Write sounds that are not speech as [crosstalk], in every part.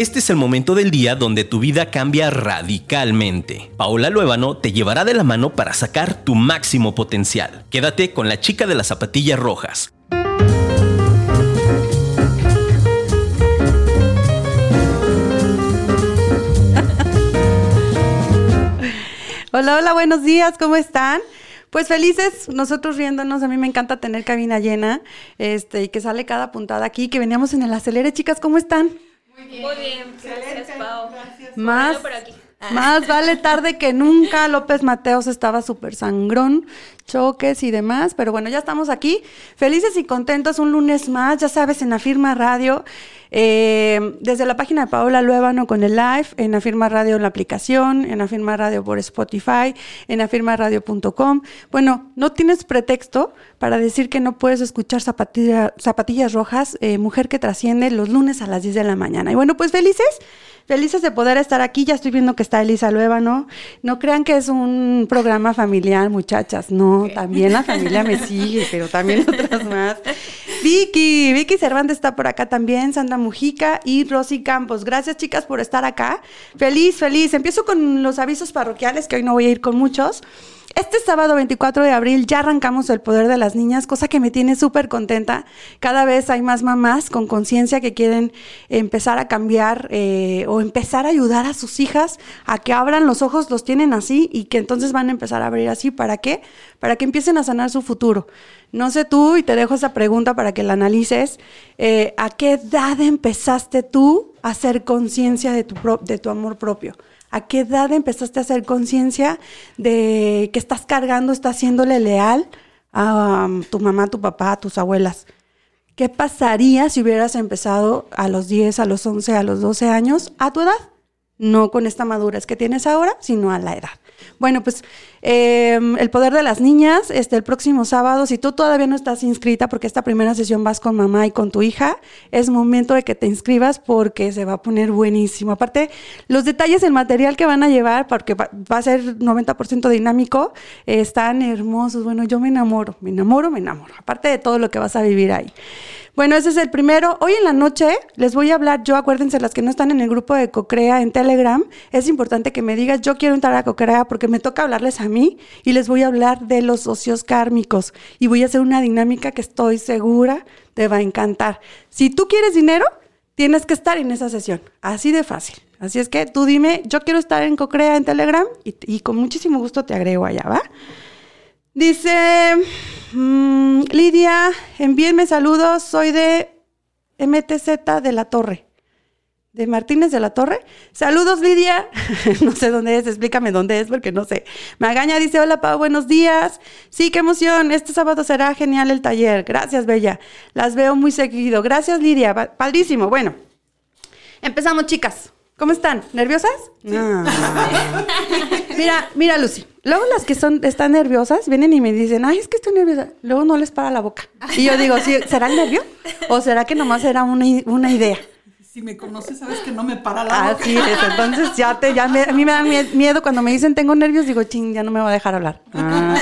Este es el momento del día donde tu vida cambia radicalmente. Paola Luébano te llevará de la mano para sacar tu máximo potencial. Quédate con la chica de las zapatillas rojas. [laughs] Hola, hola, buenos días, ¿cómo están? Pues felices, nosotros riéndonos, a mí me encanta tener cabina llena, este, y que sale cada puntada aquí, que veníamos en el acelere, chicas, ¿cómo están? Muy bien. Muy bien, gracias, Pau. Más, más vale tarde que nunca. López Mateos estaba súper sangrón, choques y demás. Pero bueno, ya estamos aquí. Felices y contentos un lunes más, ya sabes, en Afirma Radio. Eh, desde la página de Paola Luébano con el live, en Afirma Radio en la aplicación, en Afirma Radio por Spotify, en afirmaradio.com. Bueno, no tienes pretexto para decir que no puedes escuchar zapatillas rojas, eh, Mujer que trasciende, los lunes a las 10 de la mañana. Y bueno, pues felices Felices de poder estar aquí. Ya estoy viendo que está Elisa Lueva, No crean que es un programa familiar, muchachas. No, también la familia me [laughs] sigue, pero también otras más. Vicky, Vicky Cervantes está por acá también, Sandra Mujica y Rosy Campos. Gracias, chicas, por estar acá. Feliz, feliz. Empiezo con los avisos parroquiales, que hoy no voy a ir con muchos. Este sábado 24 de abril ya arrancamos el poder de las niñas, cosa que me tiene súper contenta. Cada vez hay más mamás con conciencia que quieren empezar a cambiar eh, o empezar a ayudar a sus hijas a que abran los ojos, los tienen así y que entonces van a empezar a abrir así. ¿Para qué? Para que empiecen a sanar su futuro. No sé tú, y te dejo esa pregunta para que la analices. Eh, ¿A qué edad empezaste tú a hacer conciencia de tu, de tu amor propio? ¿A qué edad empezaste a hacer conciencia de que estás cargando, estás haciéndole leal a um, tu mamá, tu papá, a tus abuelas? ¿Qué pasaría si hubieras empezado a los 10, a los 11, a los 12 años a tu edad? No con esta madurez que tienes ahora, sino a la edad. Bueno, pues em, el poder de las niñas, este, el próximo sábado, si tú todavía no estás inscrita, porque esta primera sesión vas con mamá y con tu hija, es momento de que te inscribas porque se va a poner buenísimo. Aparte, los detalles, el material que van a llevar, porque va, a ser 90% dinámico, están hermosos. Bueno, yo me enamoro, me enamoro, me enamoro. Aparte de todo lo que vas a vivir ahí. Bueno, ese es el primero. Hoy en la noche les voy a hablar, yo acuérdense, las que no están en el grupo de Cocrea en Telegram, es importante que me digas, yo quiero entrar a Cocrea porque me toca hablarles a mí y les voy a hablar de los socios kármicos y voy a hacer una dinámica que estoy segura te va a encantar. Si tú quieres dinero, tienes que estar en esa sesión, así de fácil. Así es que tú dime, yo quiero estar en Cocrea en Telegram y, y con muchísimo gusto te agrego allá, ¿va? Dice mm, Lidia, envíenme saludos, soy de MTZ de la Torre. De Martínez de la Torre. Saludos, Lidia. [laughs] no sé dónde es, explícame dónde es porque no sé. Magaña dice, hola Pau, buenos días. Sí, qué emoción. Este sábado será genial el taller. Gracias, Bella. Las veo muy seguido. Gracias, Lidia. Padrísimo. Bueno, empezamos, chicas. ¿Cómo están? ¿Nerviosas? Ah. [laughs] [laughs] mira, mira, Lucy. Luego las que son, están nerviosas vienen y me dicen, ay, es que estoy nerviosa. Luego no les para la boca. Y yo digo, ¿sí, ¿será el nervio? ¿O será que nomás era una, una idea? Si me conoces, sabes que no me para la boca. Así es, entonces ya te, ya a mí me da miedo cuando me dicen tengo nervios, digo, ching, ya no me va a dejar hablar. Ah.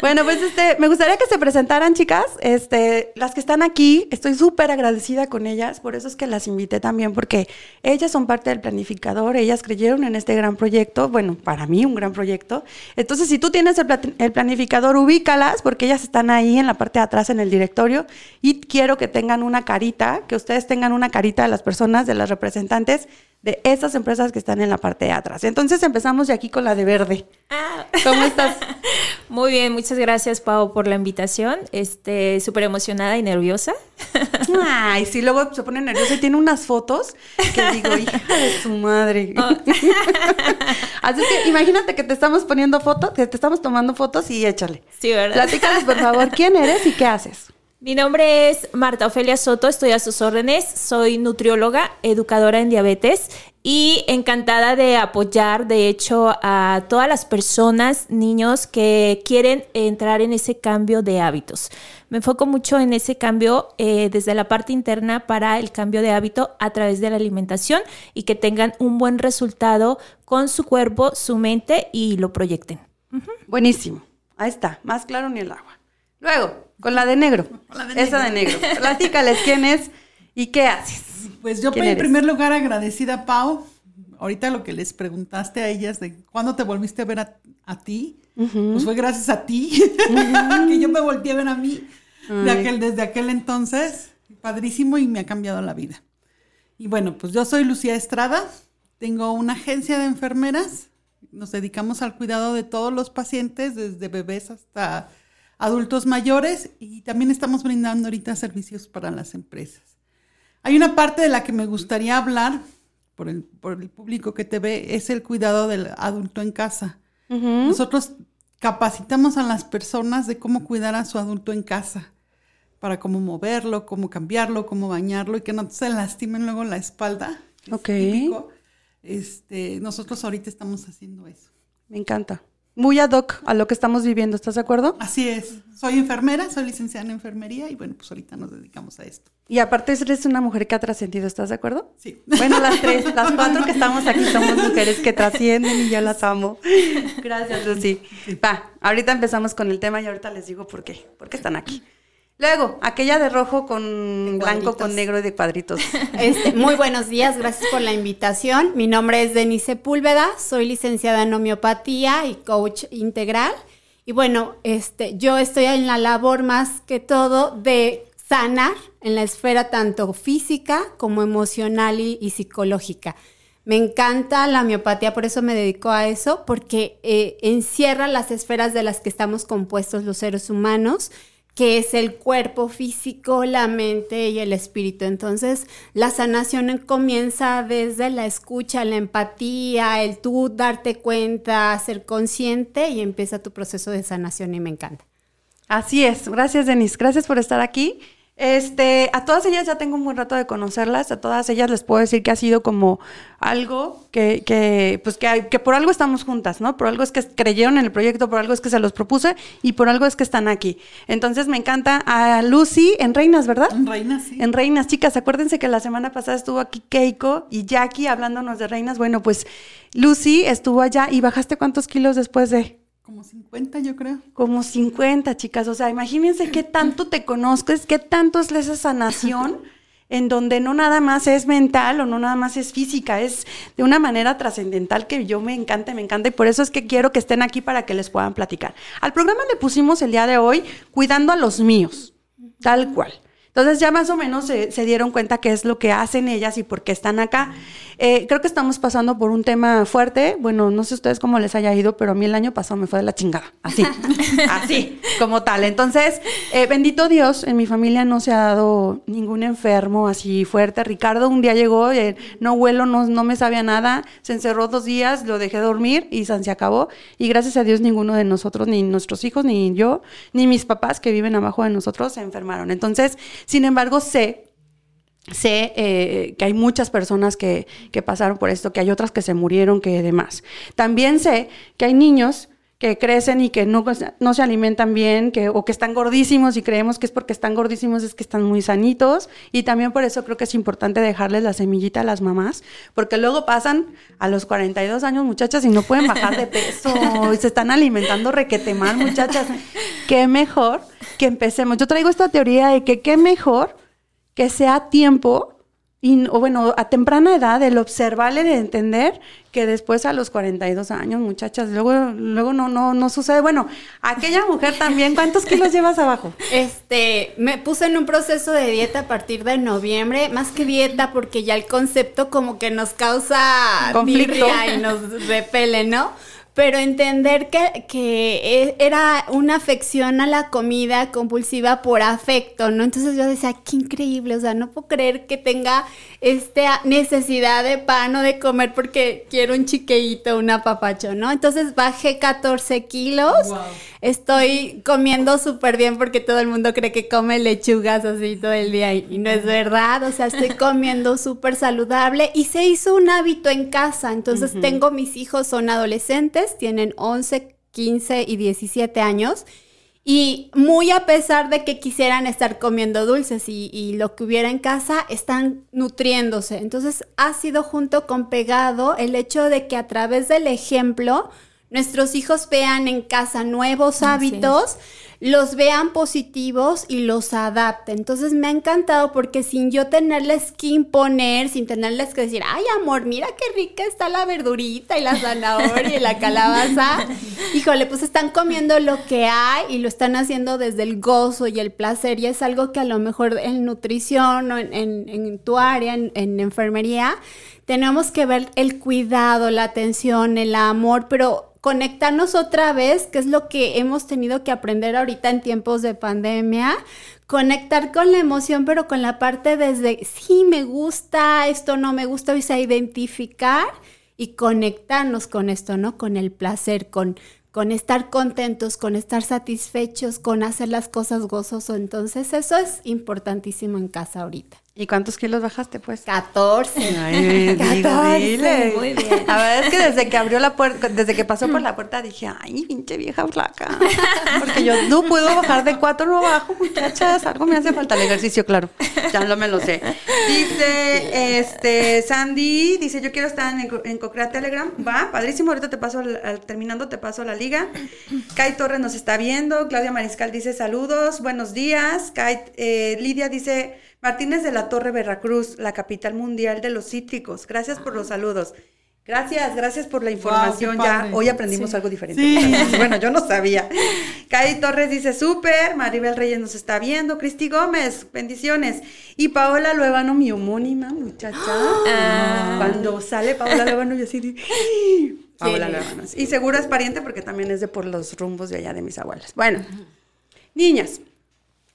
Bueno, pues este, me gustaría que se presentaran, chicas. Este, las que están aquí, estoy súper agradecida con ellas, por eso es que las invité también, porque ellas son parte del planificador, ellas creyeron en este gran proyecto, bueno, para mí un gran proyecto. Entonces, si tú tienes el, el planificador, ubícalas, porque ellas están ahí en la parte de atrás en el directorio, y quiero que tengan una carita, que ustedes tengan una carita de las personas, de las representantes de esas empresas que están en la parte de atrás. Entonces empezamos de aquí con la de verde. Ah. ¿Cómo estás? [laughs] Muy bien, muchas gracias Pau por la invitación. Este, súper emocionada y nerviosa. [laughs] Ay, sí, luego se pone nerviosa y tiene unas fotos que digo, [laughs] hija de su madre. Oh. Así que imagínate que te estamos poniendo fotos, que te estamos tomando fotos y échale. Sí, ¿verdad? Platícanos, por favor, quién eres y qué haces. Mi nombre es Marta Ofelia Soto, estoy a sus órdenes, soy nutrióloga, educadora en diabetes y encantada de apoyar, de hecho, a todas las personas, niños que quieren entrar en ese cambio de hábitos. Me enfoco mucho en ese cambio eh, desde la parte interna para el cambio de hábito a través de la alimentación y que tengan un buen resultado con su cuerpo, su mente y lo proyecten. Buenísimo. Ahí está, más claro ni el agua. Luego, con la de negro. Esa de negro. Platícales quién es ¿Y qué haces? Pues yo en primer lugar agradecida Pau. Ahorita lo que les preguntaste a ellas de cuándo te volviste a ver a, ti, pues fue gracias a ti [laughs] que yo me volteé a ver a mí de aquel, desde aquel entonces. Padrísimo y me ha cambiado la vida. Y bueno, pues yo soy Lucía Estrada, tengo una agencia de enfermeras, nos dedicamos al cuidado de todos los pacientes, desde bebés hasta adultos mayores, y también estamos brindando ahorita servicios para las empresas. Hay una parte de la que me gustaría hablar por el, por el público que te ve, es el cuidado del adulto en casa. Nosotros capacitamos a las personas de cómo cuidar a su adulto en casa, para cómo moverlo, cómo cambiarlo, cómo bañarlo y que no se lastimen luego la espalda. Ok. Este, nosotros ahorita estamos haciendo eso. Me encanta muy ad hoc a lo que estamos viviendo, ¿estás de acuerdo? Así es. Soy enfermera, soy licenciada en enfermería y bueno, pues ahorita nos dedicamos a esto. Y aparte eres una mujer que ha trascendido, ¿estás de acuerdo? Sí. Bueno, las tres, las cuatro que estamos aquí somos [laughs] mujeres que trascienden y yo las amo. [laughs] Gracias, Lucy. Va, ahorita empezamos con el tema y ahorita les digo por qué, por qué están aquí. Luego, aquella de rojo con blanco, con negro y de cuadritos. [laughs] Este, muy buenos días, gracias por la invitación. Mi nombre es Denise Púlveda, soy licenciada en homeopatía y coach integral. Y bueno, este, yo estoy en la labor más que todo de sanar en la esfera tanto física como emocional y, psicológica. Me encanta la homeopatía, por eso me dedico a eso, porque eh, encierra las esferas de las que estamos compuestos los seres humanos que es el cuerpo físico, la mente y el espíritu. Entonces, la sanación comienza desde la escucha, la empatía, el tú darte cuenta, ser consciente y empieza tu proceso de sanación y me encanta. Así es. Gracias, Denise. Gracias por estar aquí. Este, a todas ellas ya tengo un buen rato de conocerlas, a todas ellas les puedo decir que ha sido como algo que, que pues que, que, por algo estamos juntas, ¿no? Por algo es que creyeron en el proyecto, por algo es que se los propuse y por algo es que están aquí. Entonces me encanta a Lucy en Reinas, ¿verdad? En Reinas, sí. En Reinas, chicas, acuérdense que la semana pasada estuvo aquí Keiko y Jackie hablándonos de Reinas. Bueno, pues Lucy estuvo allá y bajaste cuántos kilos después de... Como 50, yo creo. Como 50, chicas. O sea, imagínense qué tanto te conozcas, qué tanto es esa sanación, [laughs] en donde no nada más es mental o no nada más es física, es de una manera trascendental que yo me encanta, me encanta. Y por eso es que quiero que estén aquí para que les puedan platicar. Al programa le pusimos el día de hoy cuidando a los míos, tal cual. Entonces ya más o menos se, dieron cuenta qué es lo que hacen ellas y por qué están acá. Eh, creo que estamos pasando por un tema fuerte. Bueno, no sé ustedes cómo les haya ido, pero a mí el año pasado me fue de la chingada. Así, [laughs] así, como tal. Entonces, eh, bendito Dios, en mi familia no se ha dado ningún enfermo así fuerte. Ricardo un día llegó, eh, no vuelo, no, no me sabía nada, se encerró dos días, lo dejé dormir y se acabó. Y gracias a Dios ninguno de nosotros, ni nuestros hijos, ni yo, ni mis papás que viven abajo de nosotros se enfermaron. Entonces, sin embargo, sé Sé eh, que hay muchas personas que, que, pasaron por esto, que hay otras que se murieron, que demás. También sé que hay niños que crecen y que no, no se alimentan bien, que, o que están gordísimos y creemos que es porque están gordísimos, es que están muy sanitos. Y también por eso creo que es importante dejarles la semillita a las mamás, porque luego pasan a los 42 años, muchachas, y no pueden bajar de peso, [laughs] y se están alimentando requete mal, muchachas. Qué mejor que empecemos. Yo traigo esta teoría de que qué mejor que sea tiempo y, o bueno, a temprana edad, el observarle, de entender que después a los 42 años, muchachas, luego, luego no, no, no sucede. Bueno, aquella mujer también, ¿cuántos kilos llevas abajo? Este, me puse en un proceso de dieta a partir de noviembre, más que dieta, porque ya el concepto como que nos causa conflicto y nos repele, ¿no? Pero entender que, que, e, era una afección a la comida compulsiva por afecto, ¿no? Entonces yo decía, qué increíble, o sea, no puedo creer que tenga esta necesidad de pan o de comer porque quiero un chiqueíto, un apapacho, ¿no? Entonces bajé 14 kilos, estoy comiendo súper bien porque todo el mundo cree que come lechugas así todo el día y no es verdad, o sea, estoy comiendo súper saludable y se hizo un hábito en casa, entonces tengo mis hijos, son adolescentes, tienen 11, 15 y 17 años. Y muy a pesar de que quisieran estar comiendo dulces y, lo que hubiera en casa, están nutriéndose. Entonces ha sido junto con pegado el hecho de que a través del ejemplo nuestros hijos vean en casa nuevos hábitos, los vean positivos y los adapte. Entonces me ha encantado porque sin yo tenerles que imponer, sin tenerles que decir, ay amor, mira qué rica está la verdurita y la zanahoria y la [laughs] calabaza. Híjole, pues están comiendo lo que hay y lo están haciendo desde el gozo y el placer. Y es algo que a lo mejor en nutrición o en, tu área, en, en enfermería, tenemos que ver el cuidado, la atención, el amor, pero conectarnos otra vez, que es lo que hemos tenido que aprender ahorita en tiempos de pandemia, conectar con la emoción, pero con la parte desde, sí, me gusta, esto no me gusta, o sea, identificar y conectarnos con esto, ¿no? Con el placer, con, con estar contentos, con estar satisfechos, con hacer las cosas gozoso. Entonces, eso es importantísimo en casa ahorita. ¿Y cuántos kilos bajaste, pues? 14. Ay, [laughs] 14. Muy bien. La verdad es que desde que abrió la puerta, desde que pasó por la puerta, dije, ay, pinche vieja flaca. [laughs] Porque yo no puedo bajar de cuatro, no bajo, muchachas. Algo me hace falta el ejercicio, claro. Ya no me lo sé. Dice, este, Sandy, dice, yo quiero estar en, en Cocrea Telegram. Va, padrísimo. Ahorita te paso, al, terminando, te paso la liga. Kai Torres nos está viendo. Claudia Mariscal dice, saludos, buenos días. Kai, eh, Lidia dice, Martínez de la Torre, Veracruz, la capital mundial de los cítricos. Gracias por los saludos. Gracias, gracias por la información. ya hoy aprendimos algo diferente. [laughs] Bueno, yo no sabía. Kai Torres dice súper. Maribel Reyes nos está viendo. Cristi Gómez, bendiciones. Y Paola Luevano, mi homónima muchacha. [gasps] Ah. Cuando sale Paola Luevano, yo así Paola Luevano. Y seguro es pariente porque también es de por los rumbos de allá de mis abuelas. Bueno, niñas,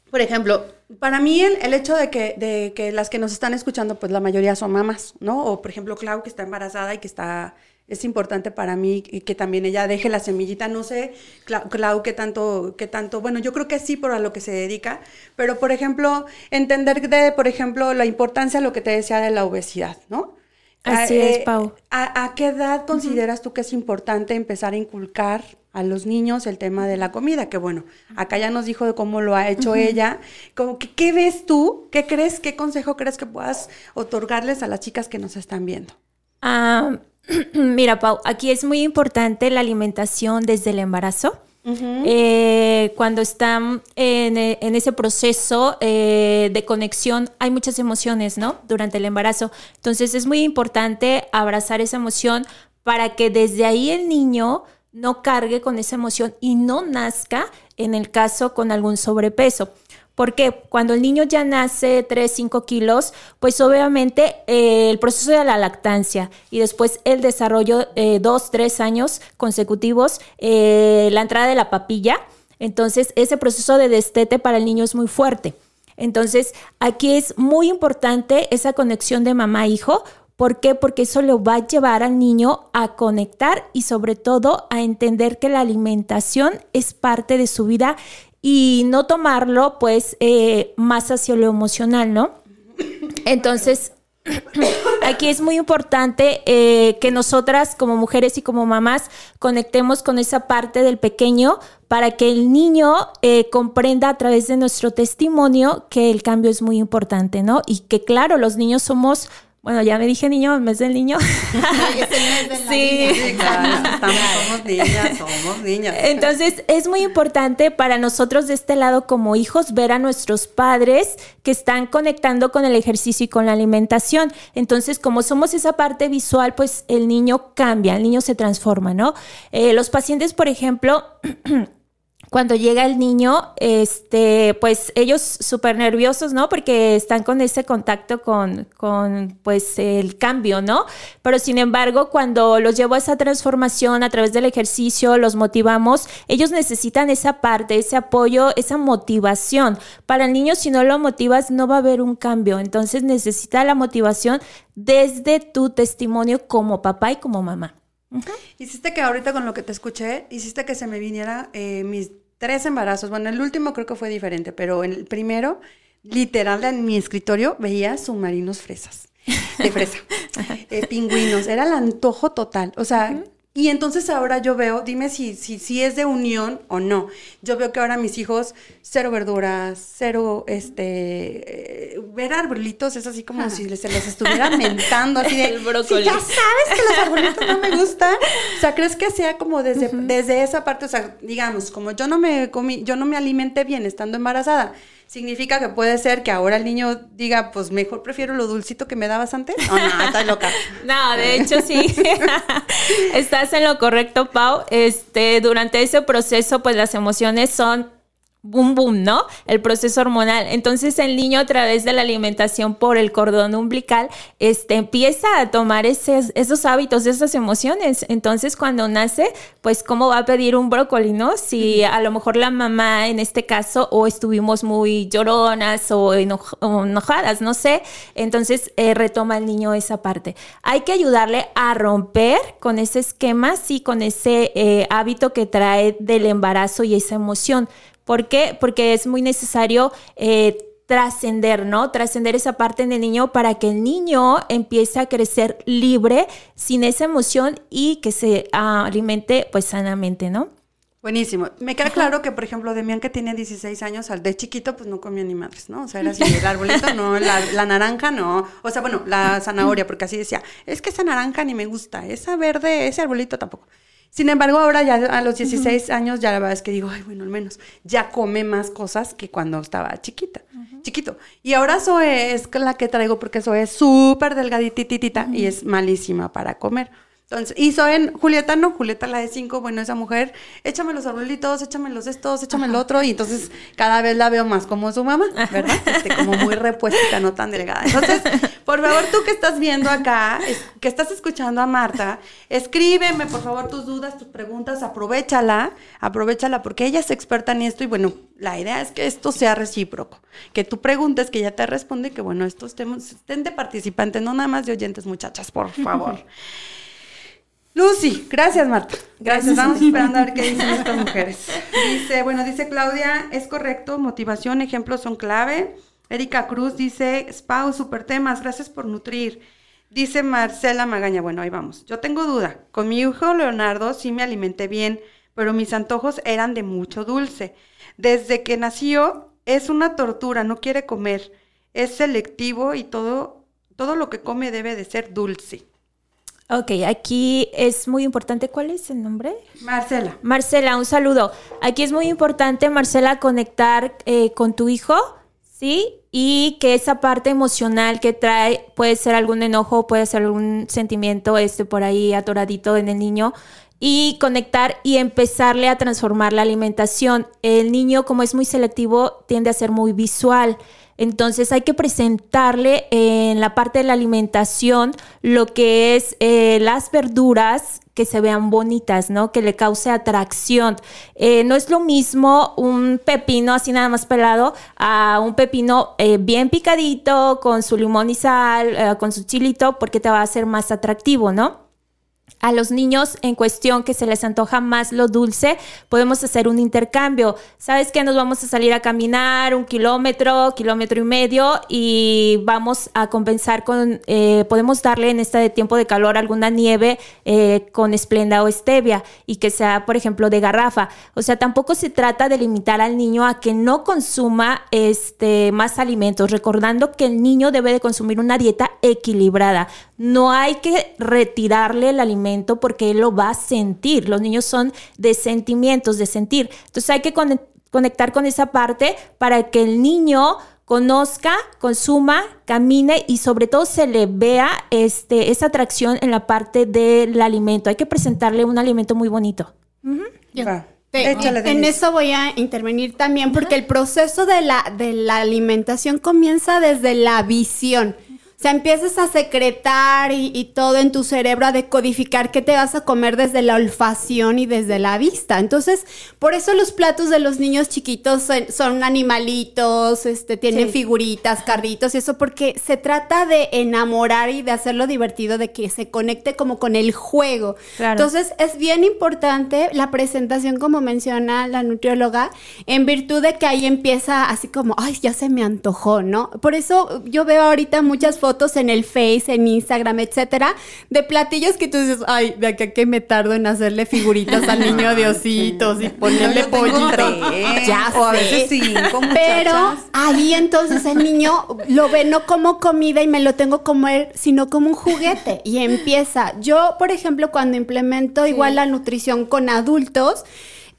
por ejemplo, para mí el, hecho de que, de que las que nos están escuchando, pues la mayoría son mamás, ¿no? O por ejemplo, Clau que está embarazada y que está, es importante para mí y que también ella deje la semillita, no sé, Clau, Clau qué tanto, qué tanto, bueno, yo creo que sí por a lo que se dedica, pero por ejemplo, entender de, por ejemplo, la importancia de lo que te decía de la obesidad, ¿no? Así es, eh, Pau. A, qué edad consideras tú que es importante empezar a inculcar a los niños el tema de la comida? Que bueno, acá ya nos dijo de cómo lo ha hecho ella. Como que, ¿Qué ves tú? ¿Qué crees? ¿Qué consejo crees que puedas otorgarles a las chicas que nos están viendo? Ah, [clears throat] mira, Pau, aquí es muy importante la alimentación desde el embarazo. Eh, cuando están en, ese proceso eh, de conexión, hay muchas emociones, ¿no? Durante el embarazo. Entonces es muy importante abrazar esa emoción para que desde ahí el niño no cargue con esa emoción y no nazca, en el caso, con algún sobrepeso. Porque cuando el niño ya nace 3, 5 kilos, pues obviamente eh, el proceso de la lactancia y después el desarrollo eh, 2, 3 años consecutivos, eh, la entrada de la papilla, entonces ese proceso de destete para el niño es muy fuerte. Entonces aquí es muy importante esa conexión de mamá-hijo. ¿Por qué? Porque eso lo va a llevar al niño a conectar y sobre todo a entender que la alimentación es parte de su vida y no tomarlo pues eh, más hacia lo emocional, ¿no? Entonces, [coughs] aquí es muy importante eh, que nosotras como mujeres y como mamás conectemos con esa parte del pequeño para que el niño eh, comprenda a través de nuestro testimonio que el cambio es muy importante, ¿no? Y que claro, los niños somos bueno, ya me dije niño, el mes del niño. [laughs] sí, somos niñas, somos niñas. Entonces, es muy importante para nosotros de este lado como hijos ver a nuestros padres que están conectando con el ejercicio y con la alimentación. Entonces, como somos esa parte visual, pues el niño cambia, el niño se transforma, ¿no? Eh, los pacientes, por ejemplo, [clears throat] cuando llega el niño, este, pues ellos súper nerviosos, ¿no? Porque están con ese contacto con, con, pues, el cambio, ¿no? Pero sin embargo, cuando los llevo a esa transformación a través del ejercicio, los motivamos, ellos necesitan esa parte, ese apoyo, esa motivación. Para el niño, si no lo motivas, no va a haber un cambio. Entonces necesita la motivación desde tu testimonio como papá y como mamá. Hiciste que ahorita con lo que te escuché, hiciste que se me viniera eh, mis tres embarazos. Bueno, el último creo que fue diferente, pero en el primero, literal, en mi escritorio veía submarinos fresas, de fresa, [laughs] eh, pingüinos. Era el antojo total. O sea, Y entonces ahora yo veo, dime si, si, si es de unión o no. Yo veo que ahora mis hijos, cero verduras, cero, este, eh, ver arbolitos es así como si se les estuviera mentando, así de, [laughs] El brócoli. "Si ya sabes que los arbolitos no me gustan. O sea, ¿crees que sea como desde, desde esa parte? O sea, digamos, como yo no me comí, yo no me alimenté bien estando embarazada, ¿significa que puede ser que ahora el niño diga, pues mejor prefiero lo dulcito que me dabas antes? Oh, no, estás loca. [laughs] No, de hecho sí. [laughs] Estás en lo correcto, Pau. Este, durante ese proceso, pues las emociones son boom boom, ¿no? El proceso hormonal. Entonces el niño a través de la alimentación por el cordón umbilical, este, empieza a tomar esos, esos hábitos, esas emociones. Entonces cuando nace, pues cómo va a pedir un brócoli, ¿no? Si a lo mejor la mamá en este caso o estuvimos muy lloronas o, enoj- o enojadas, no sé. Entonces eh, retoma el niño esa parte. Hay que ayudarle a romper con ese esquema, sí, con ese eh, hábito que trae del embarazo y esa emoción. ¿Por qué? Porque es muy necesario eh, trascender, ¿no? Trascender esa parte en el niño para que el niño empiece a crecer libre, sin esa emoción y que se alimente pues sanamente, ¿no? Buenísimo. Me queda claro que, por ejemplo, Demián, que tiene 16 años, al de chiquito, pues no comía ni madres, ¿no? O sea, era así, el arbolito no, la, la naranja no. O sea, bueno, la zanahoria, porque así decía, es que esa naranja ni me gusta, esa verde, ese arbolito tampoco. Sin embargo, ahora ya a los 16 años, ya la verdad es que digo, ay, bueno, al menos ya come más cosas que cuando estaba chiquita, chiquito. Y ahora Zoe es la que traigo porque Zoe es súper delgadititita y es malísima para comer. Entonces, y Zoe, Julieta no, Julieta la de cinco, bueno, esa mujer, échame los arbolitos, échame los estos, échame el otro, y entonces cada vez la veo más como su mamá, ¿verdad? Este, como muy repuesta, no tan delgada. Entonces, por favor, tú que estás viendo acá, es- que estás escuchando a Marta, escríbeme, por favor, tus dudas, tus preguntas, aprovechala, aprovechala, porque ella es experta en esto, y bueno, la idea es que esto sea recíproco, que tú preguntes, que ella te responde, y que bueno, estos temas estén de participantes, no nada más de oyentes, muchachas, por favor. [laughs] Lucy, gracias Marta. Gracias. Vamos esperando a ver qué dicen estas mujeres. Dice, bueno, dice Claudia, es correcto, motivación, ejemplos son clave. Erika Cruz dice, Spau, super temas, gracias por nutrir. Dice Marcela Magaña, bueno, ahí vamos. Yo tengo duda. Con mi hijo Leonardo sí me alimenté bien, pero mis antojos eran de mucho dulce. Desde que nació es una tortura, no quiere comer. Es selectivo y todo, todo lo que come debe de ser dulce. Ok, aquí es muy importante. ¿Cuál es el nombre? Marcela. Marcela, un saludo. Aquí es muy importante, Marcela, conectar eh, con tu hijo, ¿sí? Y que esa parte emocional que trae puede ser algún enojo, puede ser algún sentimiento este por ahí atoradito en el niño y conectar y empezarle a transformar la alimentación. El niño, como es muy selectivo, tiende a ser muy visual. Entonces hay que presentarle en la parte de la alimentación lo que es eh, las verduras que se vean bonitas, ¿no? Que le cause atracción. Eh, no es lo mismo un pepino así nada más pelado a un pepino eh, bien picadito con su limón y sal, con su chilito, porque te va a hacer más atractivo, ¿no? A los niños en cuestión que se les antoja más lo dulce, podemos hacer un intercambio. ¿Sabes que Nos vamos a salir a caminar un kilómetro, kilómetro y medio y vamos a compensar con, eh, podemos darle en esta de tiempo de calor alguna nieve eh, con esplenda o stevia y que sea, por ejemplo, de garrafa. O sea, tampoco se trata de limitar al niño a que no consuma este, más alimentos, recordando que el niño debe de consumir una dieta equilibrada. No hay que retirarle el alimento porque él lo va a sentir. Los niños son de sentimientos, de sentir. Entonces hay que con- conectar con esa parte para que el niño conozca, consuma, camine y sobre todo se le vea este, esa atracción en la parte del alimento. Hay que presentarle un alimento muy bonito. Va. Te- Échale, en eso voy a intervenir también porque el proceso de la, de la alimentación comienza desde la visión. Sea, empiezas a secretar y, y todo en tu cerebro, a decodificar qué te vas a comer desde la olfacción y desde la vista. Entonces, por eso los platos de los niños chiquitos son, son animalitos, este, tienen Sí. figuritas, carritos y eso, porque se trata de enamorar y de hacerlo divertido, de que se conecte como con el juego. Claro. Entonces, es bien importante la presentación, como menciona la nutrióloga, en virtud de que ahí empieza así como, ay, ya se me antojó, ¿no? Por eso yo veo ahorita muchas fotos fotos en el Face, en Instagram, etcétera, de platillos que tú dices, ay, de acá que me tardo en hacerle figuritas al niño de [laughs] ositos y ponerle pollitos. Ya o a veces cinco, Pero ahí entonces el niño lo ve no como comida y me lo tengo que comer, sino como un juguete. Y empieza. Yo, por ejemplo, cuando implemento igual la nutrición con adultos,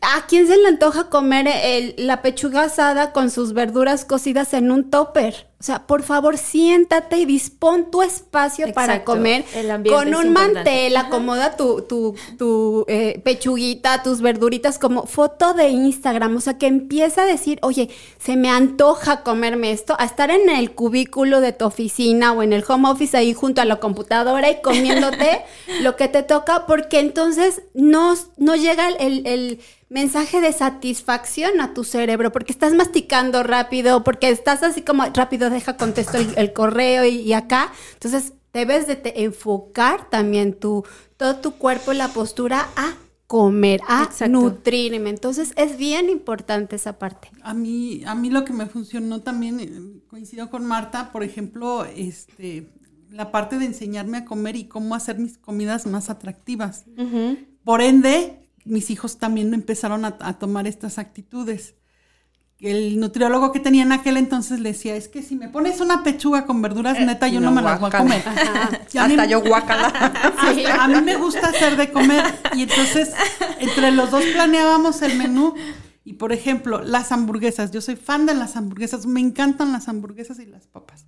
¿a quién se le antoja comer el- la pechuga asada con sus verduras cocidas en un topper? O sea, por favor, siéntate y dispón tu espacio para comer El con un mantel, acomoda tu, tu, tu eh, pechuguita, tus verduritas como foto de Instagram. O sea, que empieza a decir, oye, se me antoja comerme esto, a estar en el cubículo de tu oficina o en el home office ahí junto a la computadora y comiéndote [laughs] lo que te toca, porque entonces no, no llega el, el mensaje de satisfacción a tu cerebro, porque estás masticando rápido, porque estás así como rápido, deja contesto el, el correo y, y acá. Entonces, debes de te- enfocar también tu, todo tu cuerpo, la postura a comer, a Exacto. nutrirme. Entonces, es bien importante esa parte. A mí, a mí lo que me funcionó también, eh, coincido con Marta, por ejemplo, este, la parte de enseñarme a comer y cómo hacer mis comidas más atractivas. Por ende, mis hijos también empezaron a, a tomar estas actitudes. El nutriólogo que tenía en aquel entonces le decía, es que si me pones una pechuga con verduras, neta, yo no, me las voy a comer. Y a mí- Hasta yo guacala. [laughs] Sí, a mí me gusta hacer de comer. Y entonces entre los dos planeábamos el menú. Y por ejemplo las hamburguesas, yo soy fan de las hamburguesas, me encantan las hamburguesas y las papas.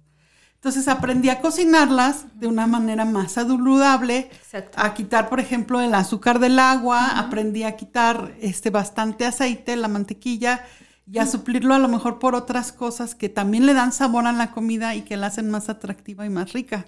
Entonces aprendí a cocinarlas de una manera más saludable, Exacto. a quitar por ejemplo el azúcar del agua, aprendí a quitar este bastante aceite, la mantequilla y a suplirlo a lo mejor por otras cosas que también le dan sabor a la comida y que la hacen más atractiva y más rica.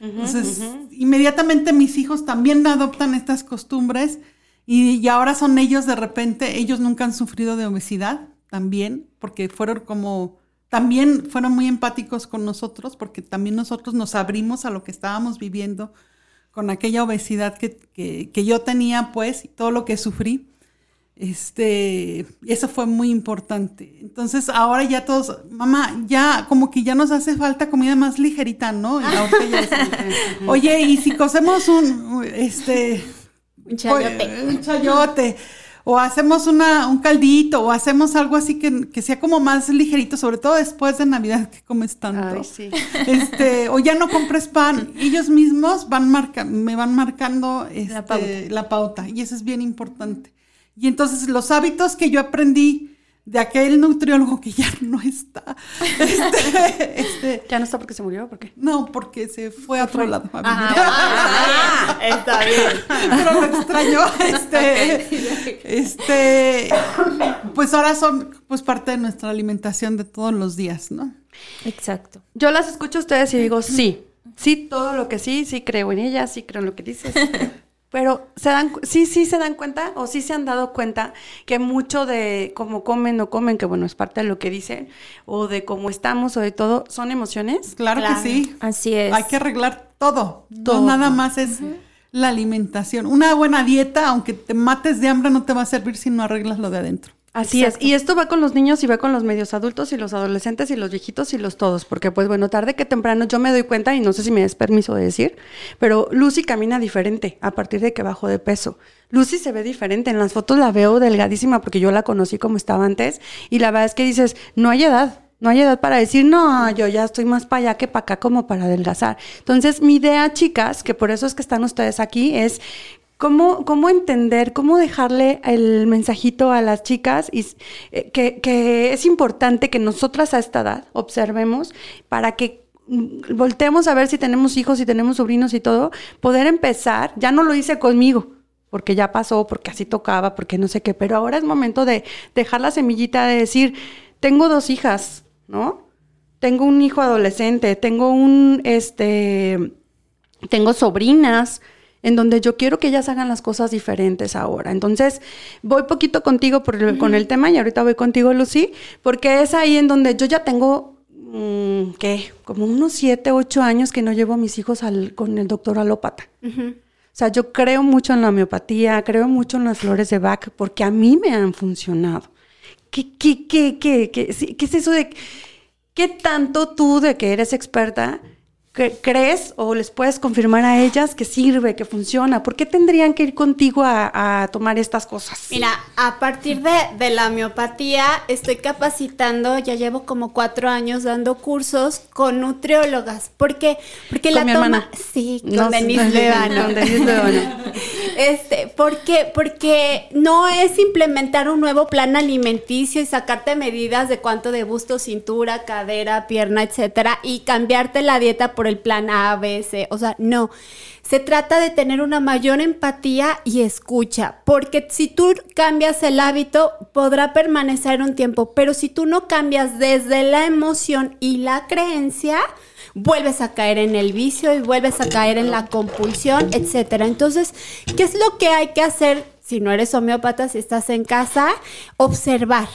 Entonces, inmediatamente mis hijos también adoptan estas costumbres y, y ahora son ellos de repente, ellos nunca han sufrido de obesidad también, porque fueron como, también fueron muy empáticos con nosotros, porque también nosotros nos abrimos a lo que estábamos viviendo con aquella obesidad que, que, que yo tenía, pues, y todo lo que sufrí. Este, eso fue muy importante. Entonces, ahora ya todos, mamá, ya como que ya nos hace falta comida más ligerita, ¿no? Y ahorita ya es- [laughs] Oye, y si cocemos un, este, Un chayote. pues, un chayote, o hacemos una, un caldito, o hacemos algo así que, que sea como más ligerito, sobre todo después de Navidad que comes tanto. Ay, sí. Este, o ya no compres pan. [laughs] Ellos mismos van marca, me van marcando este, la, pauta. pauta. Y eso es bien importante. Y entonces los hábitos que yo aprendí de aquel nutriólogo que ya no está. Este, [laughs] este, ¿Ya no está porque se murió? ¿Por qué? no, porque se fue a otro lado. a vivir. Ah, está bien. Pero lo extraño. Este, este, pues ahora son pues parte de nuestra alimentación de todos los días, ¿no? Exacto. Yo las escucho a ustedes y digo, sí, sí, todo lo que sí, sí creo en ellas, sí creo en lo que dices. Pero se dan, cu- sí, sí se dan cuenta o sí se han dado cuenta que mucho de cómo comen o comen, que bueno, es parte de lo que dicen, o de cómo estamos o de todo, son emociones. Claro, Claro. que sí. Así es. Hay que arreglar todo. Todo. No nada más es la alimentación. Una buena dieta, aunque te mates de hambre, no te va a servir si no arreglas lo de adentro. Así es. Y esto va con los niños y va con los medios adultos y los adolescentes y los viejitos y los todos. Porque, pues bueno, tarde que temprano yo me doy cuenta, y no sé si me des permiso de decir, pero Lucy camina diferente a partir de que bajó de peso. Lucy se ve diferente. En las fotos la veo delgadísima porque yo la conocí como estaba antes. Y la verdad es que dices, no hay edad. No hay edad para decir, no, yo ya estoy más para allá que para acá como para adelgazar. Entonces, mi idea, chicas, que por eso es que están ustedes aquí, es ¿Cómo, ¿Cómo entender, cómo dejarle el mensajito a las chicas y, eh, que, es importante que nosotras a esta edad observemos para que mm, volteemos a ver si tenemos hijos, si tenemos sobrinos y todo, poder empezar, ya no lo hice conmigo, porque ya pasó, porque así tocaba, porque no sé qué, pero ahora es momento de dejar la semillita de decir, tengo dos hijas, ¿no? Tengo un hijo adolescente, tengo un, este, tengo sobrinas en donde yo quiero que ellas hagan las cosas diferentes ahora. Entonces, voy poquito contigo por el- con el tema y ahorita voy contigo, Lucy, porque es ahí en donde yo ya tengo, mm, ¿qué? Como unos siete, ocho años que no llevo a mis hijos al, con el doctor alópata. O sea, yo creo mucho en la homeopatía, creo mucho en las flores de Bach, porque a mí me han funcionado. ¿Qué, qué, qué, qué, qué, sí, qué es eso de qué tanto tú, de que eres experta, crees o les puedes confirmar a ellas que sirve, que funciona? ¿Por qué tendrían que ir contigo a, tomar estas cosas? Mira, a partir de, la homeopatía estoy capacitando, ya llevo como cuatro años dando cursos con nutriólogas. ¿Por qué? Porque la mi hermana. Sí, [laughs] con Denise Levano. [laughs] Este, ¿por qué? Porque no es implementar un nuevo plan alimenticio y sacarte medidas de cuánto de busto, cintura, cadera, pierna, etcétera, y cambiarte la dieta por el plan A, B, C. O sea, no. Se trata de tener una mayor empatía y escucha, porque si tú cambias el hábito, podrá permanecer un tiempo, pero si tú no cambias desde la emoción y la creencia, vuelves a caer en el vicio y vuelves a caer en la compulsión, etcétera. Entonces, ¿qué es lo que hay que hacer si no eres homeópata, si estás en casa? Observar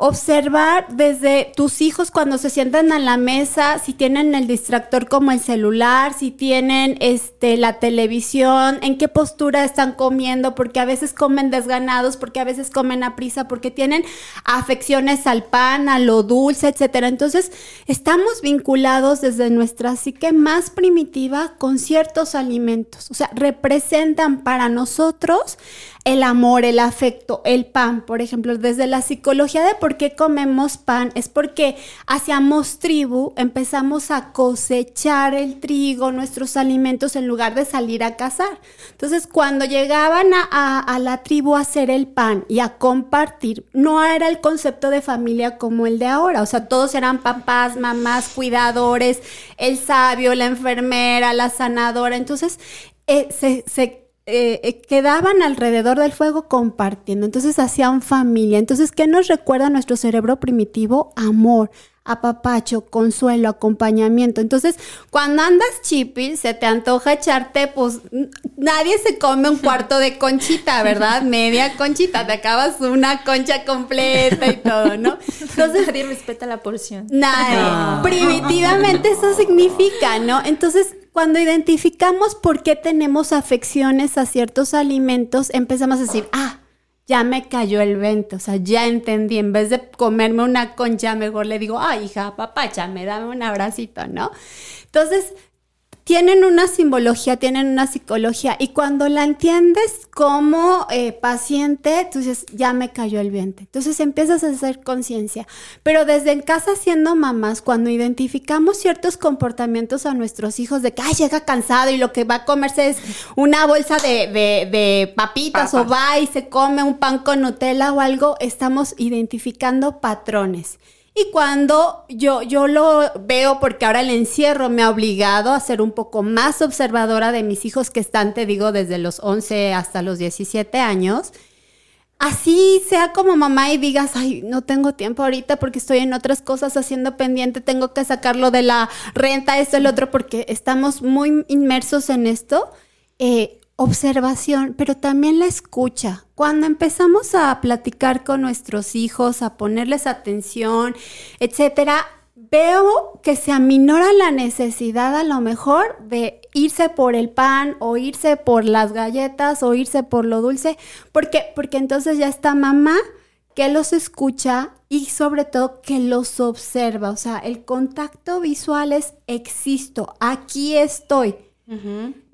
observar desde tus hijos cuando se sientan a la mesa, si tienen el distractor como el celular, si tienen este la televisión, en qué postura están comiendo, porque a veces comen desganados, porque a veces comen a prisa, porque tienen afecciones al pan, a lo dulce, etcétera. Entonces, estamos vinculados desde nuestra psique más primitiva con ciertos alimentos, o sea, representan para nosotros el amor, el afecto, el pan, por ejemplo, desde la psicología de por qué comemos pan, es porque hacíamos tribu, empezamos a cosechar el trigo, nuestros alimentos, en lugar de salir a cazar. Entonces, cuando llegaban a, la tribu a hacer el pan y a compartir, no era el concepto de familia como el de ahora, o sea, todos eran papás, mamás, cuidadores, el sabio, la enfermera, la sanadora, entonces eh, se, se eh, eh, quedaban alrededor del fuego compartiendo, entonces hacían familia. Entonces, ¿qué nos recuerda nuestro cerebro primitivo? Amor, apapacho, consuelo, acompañamiento. Entonces, cuando andas chipi, se te antoja echarte, pues nadie se come un cuarto de conchita, ¿verdad? [laughs] Media conchita, te acabas una concha completa y todo, ¿no? Entonces, nadie respeta la porción. Nadie. Primitivamente eso significa, ¿no? Entonces, cuando identificamos por qué tenemos afecciones a ciertos alimentos, empezamos a decir, ah, ya me cayó el vento, o sea, ya entendí, en vez de comerme una concha, mejor le digo, ay, hija, papá, ya me dame un abracito, ¿no? Entonces, tienen una simbología, tienen una psicología y cuando la entiendes como eh, paciente, tú dices, ya me cayó el viento. Entonces empiezas a hacer conciencia. Pero desde en casa siendo mamás, cuando identificamos ciertos comportamientos a nuestros hijos de que, ay, llega cansado y lo que va a comerse es una bolsa de, papitas o va y se come un pan con Nutella o algo, estamos identificando patrones. Y cuando yo, yo lo veo, porque ahora el encierro me ha obligado a ser un poco más observadora de mis hijos que están, te digo, desde los 11 hasta los 17 años, así sea como mamá y digas, ay, no tengo tiempo ahorita porque estoy en otras cosas haciendo pendiente, tengo que sacarlo de la renta, esto, el otro, porque estamos muy inmersos en esto. Eh, observación, pero también la escucha. Cuando empezamos a platicar con nuestros hijos, a ponerles atención, etcétera, veo que se aminora la necesidad a lo mejor de irse por el pan o irse por las galletas o irse por lo dulce, porque porque entonces ya está mamá que los escucha y sobre todo que los observa, o sea, el contacto visual es existo, aquí estoy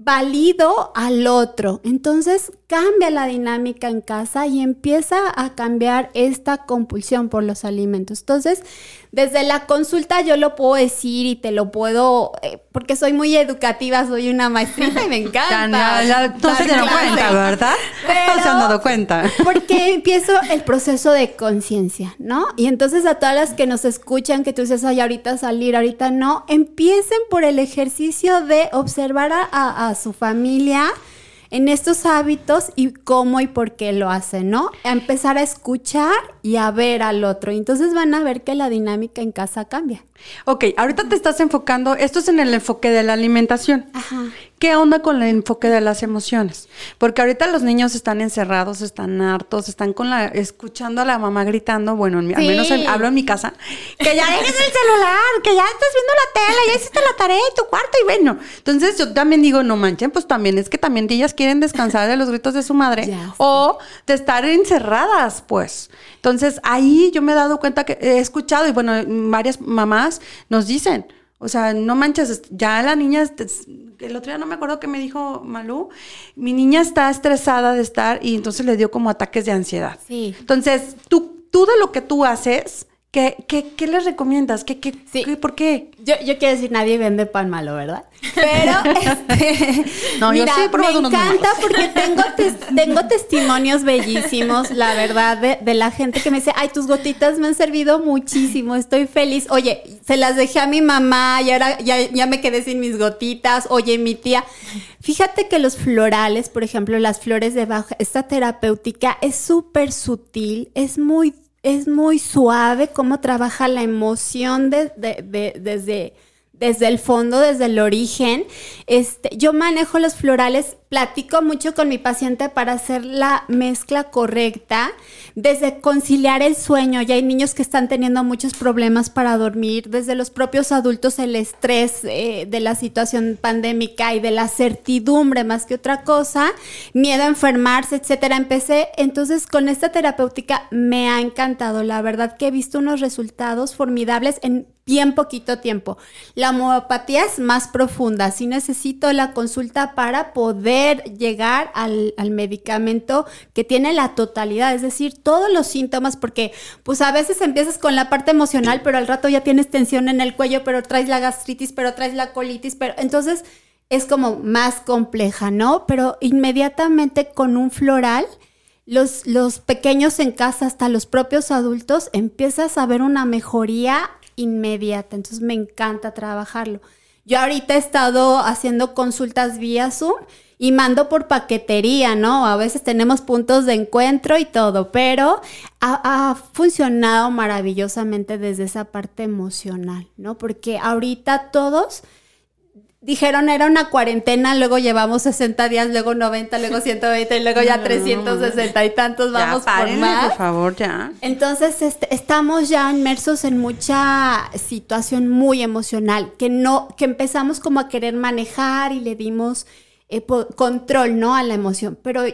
valido al otro. Entonces cambia la dinámica en casa y empieza a cambiar esta compulsión por los alimentos. Entonces, desde la consulta yo lo puedo decir y te lo puedo, eh, porque soy muy educativa, soy una maestrita y me [laughs] encanta. no se dieron cuenta, ¿verdad? [laughs] [laughs] no se han dado cuenta. Porque empiezo el proceso de conciencia, ¿no? Y entonces a todas las que nos escuchan, que tú dices, ay, ahorita salir, ahorita no, empiecen por el ejercicio de observar a su familia en estos hábitos y cómo y por qué lo hacen, ¿no? A empezar a escuchar y a ver al otro. Y entonces van a ver que la dinámica en casa cambia. Ok, ahorita te estás enfocando, esto es en el enfoque de la alimentación. Ajá. ¿Qué onda con el enfoque de las emociones? Porque ahorita los niños están encerrados, están hartos, están con la escuchando a la mamá gritando, bueno, al menos hablo en mi casa, que ya dejes el celular, que ya estás viendo la tela, ya hiciste la tarea en tu cuarto y bueno. Entonces yo también digo, no manchen, pues también es que también ellas quieren descansar de los gritos de su madre o de estar encerradas, pues. Entonces ahí yo me he dado cuenta que he escuchado y bueno, varias mamás nos dicen, O sea, no manches, ya la niña, el otro día no me acuerdo qué me dijo Malú, mi niña está estresada de estar y entonces le dio como ataques de ansiedad. Sí. Entonces, tú, tú de lo que tú haces, ¿qué, qué, qué les recomiendas? ¿Qué, qué, Sí. qué- ¿Por qué? Yo, yo quiero decir, nadie vende pan malo, ¿verdad? Pero, [laughs] este, No, yo sí he probado me unos encanta porque tengo, tes- tengo testimonios bellísimos, la verdad, de, de la gente que me dice, ay, tus gotitas me han servido muchísimo, estoy feliz. Oye, se las dejé a mi mamá y ahora ya, ya me quedé sin mis gotitas. Oye, mi tía, fíjate que los florales, por ejemplo, las flores de baja, esta terapéutica es súper sutil, es muy es muy suave cómo trabaja la emoción de- de- de- desde, desde el fondo, desde el origen. Este, yo manejo los florales, platico mucho con mi paciente para hacer la mezcla correcta, desde conciliar el sueño. Ya hay niños que están teniendo muchos problemas para dormir, desde los propios adultos el estrés eh, de la situación pandémica y de la certidumbre más que otra cosa, miedo a enfermarse, etcétera. Empecé entonces con esta terapéutica me ha encantado, la verdad que he visto unos resultados formidables en bien poquito tiempo. La homeopatía es más profunda, sí necesito la consulta para poder llegar al, al medicamento que tiene la totalidad, es decir, todos los síntomas, porque pues a veces empiezas con la parte emocional, pero al rato ya tienes tensión en el cuello, pero traes la gastritis, pero traes la colitis, pero entonces es como más compleja, ¿no? Pero inmediatamente con un floral, los, los pequeños en casa, hasta los propios adultos, empiezas a ver una mejoría inmediata. Entonces me encanta trabajarlo. Yo ahorita he estado haciendo consultas vía Zoom y mando por paquetería, ¿no? A veces tenemos puntos de encuentro y todo, pero ha, funcionado maravillosamente desde esa parte emocional, ¿no? Porque ahorita todos dijeron era una cuarentena, luego llevamos 60 días, luego 90, luego 120 y luego ya [laughs] 360 y tantos vamos ya, por más. por favor, ya. Entonces, este, estamos ya inmersos en mucha situación muy emocional, que no, que empezamos como a querer manejar y le dimos eh, control, ¿no? A la emoción, pero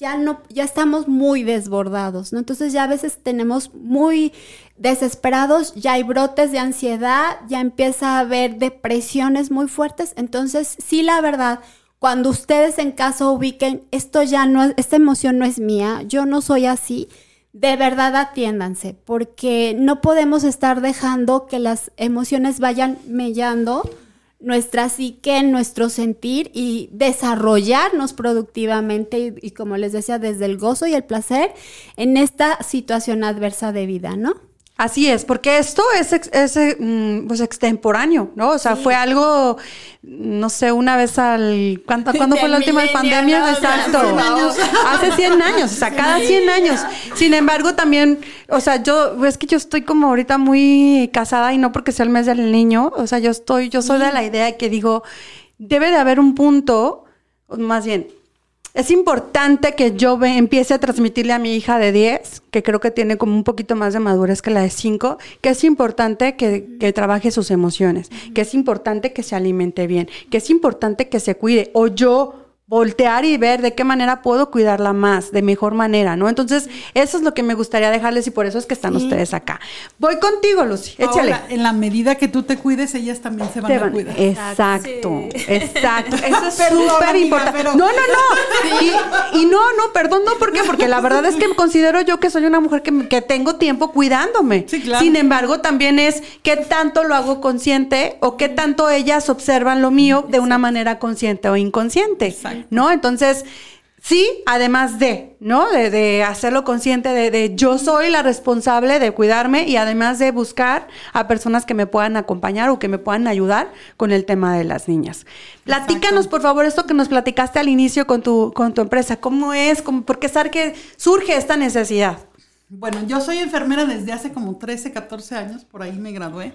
ya no, ya estamos muy desbordados, ¿no? Entonces ya a veces tenemos muy desesperados, ya hay brotes de ansiedad, ya empieza a haber depresiones muy fuertes, entonces sí, la verdad, cuando ustedes en casa ubiquen, esto ya no es, esta emoción no es mía, yo no soy así, de verdad atiéndanse, porque no podemos estar dejando que las emociones vayan mellando nuestra psique, nuestro sentir y desarrollarnos productivamente y, y como les decía, desde el gozo y el placer en esta situación adversa de vida, ¿no? Así es, porque esto es, ex- es, eh, mm, pues extemporáneo, ¿no? O sea, fue algo, no sé, una vez al... ¿Cuánto, [laughs] ¿Cuándo fue la última pandemia? ¿no? Exacto. Hace 100 años. [laughs] Hace 100 años, o sea, cada 100 años. Sin embargo, también, o sea, yo, es que yo estoy como ahorita muy casada y no porque sea el mes del niño, o sea, yo estoy, yo soy de la idea que digo, debe de haber un punto, más bien, es importante que yo ve- empiece a transmitirle a mi hija de 10, que creo que tiene como un poquito más de madurez que la de 5, que es importante que, que trabaje sus emociones, que es importante que se alimente bien, que es importante que se cuide, o yo voltear y ver de qué manera puedo cuidarla más, de mejor manera, ¿no? Entonces, eso es lo que me gustaría dejarles y por eso es que están ustedes acá. Voy contigo, Lucy, échale. Ahora, en la medida que tú te cuides, ellas también se van a cuidar. Exacto, exacto. [laughs] Eso es súper importante. pero- No, no, no. Y, y no, no, perdón, no, ¿por qué? Porque la verdad es que [laughs] considero yo que soy una mujer que, que tengo tiempo cuidándome. Sí, claro. Sin embargo, también es qué tanto lo hago consciente o qué tanto ellas observan lo mío de una manera consciente o inconsciente. Exacto. [laughs] ¿No? Entonces, sí, además de, ¿no? De, de hacerlo consciente de, de yo soy la responsable de cuidarme y además de buscar a personas que me puedan acompañar o que me puedan ayudar con el tema de las niñas. Platícanos, por favor, esto que nos platicaste al inicio con tu, con tu empresa. ¿Cómo es? ¿Cómo, ¿Por qué que surge esta necesidad? Bueno, yo soy enfermera desde hace como 13, 14 años, por ahí me gradué.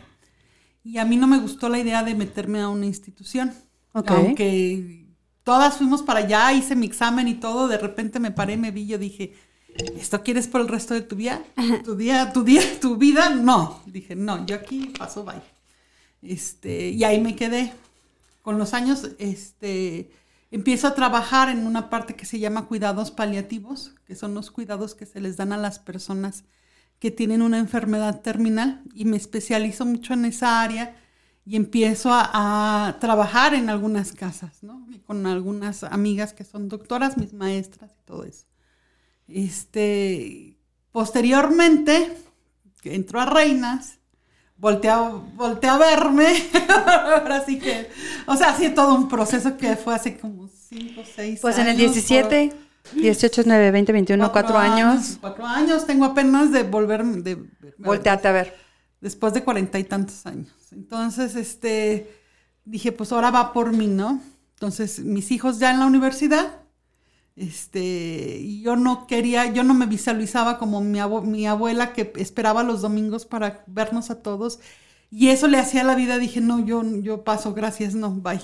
Y a mí no me gustó la idea de meterme a una institución. Ok. Aunque todas fuimos para allá, hice mi examen y todo, de repente me paré, me vi, yo dije, ¿esto quieres por el resto de tu vida? ¿Tu día, tu día, tu vida? No. Dije, no, yo aquí paso, bye. Este, y ahí me quedé. Con los años, este, empiezo a trabajar en una parte que se llama cuidados paliativos, que son los cuidados que se les dan a las personas que tienen una enfermedad terminal y me especializo mucho en esa área y empiezo a, a trabajar en algunas casas, ¿no? Y con algunas amigas que son doctoras, mis maestras y todo eso. Este, posteriormente, entró a Reinas, volteé a, volteé a verme, [laughs] ahora sí que, o sea, sí, todo un proceso que fue hace como 5, 6 años. Pues en el 17, 18, 9, 20, 21, 4 años. 4 años, tengo apenas de volver, de Volteate a ver. después de cuarenta y tantos años. Entonces, este, dije, pues ahora va por mí, ¿no? Entonces, mis hijos ya en la universidad, este, yo no quería, yo no me visualizaba como mi, abue- mi abuela que esperaba los domingos para vernos a todos, y eso le hacía la vida, dije, no, yo, yo paso, gracias, no, bye.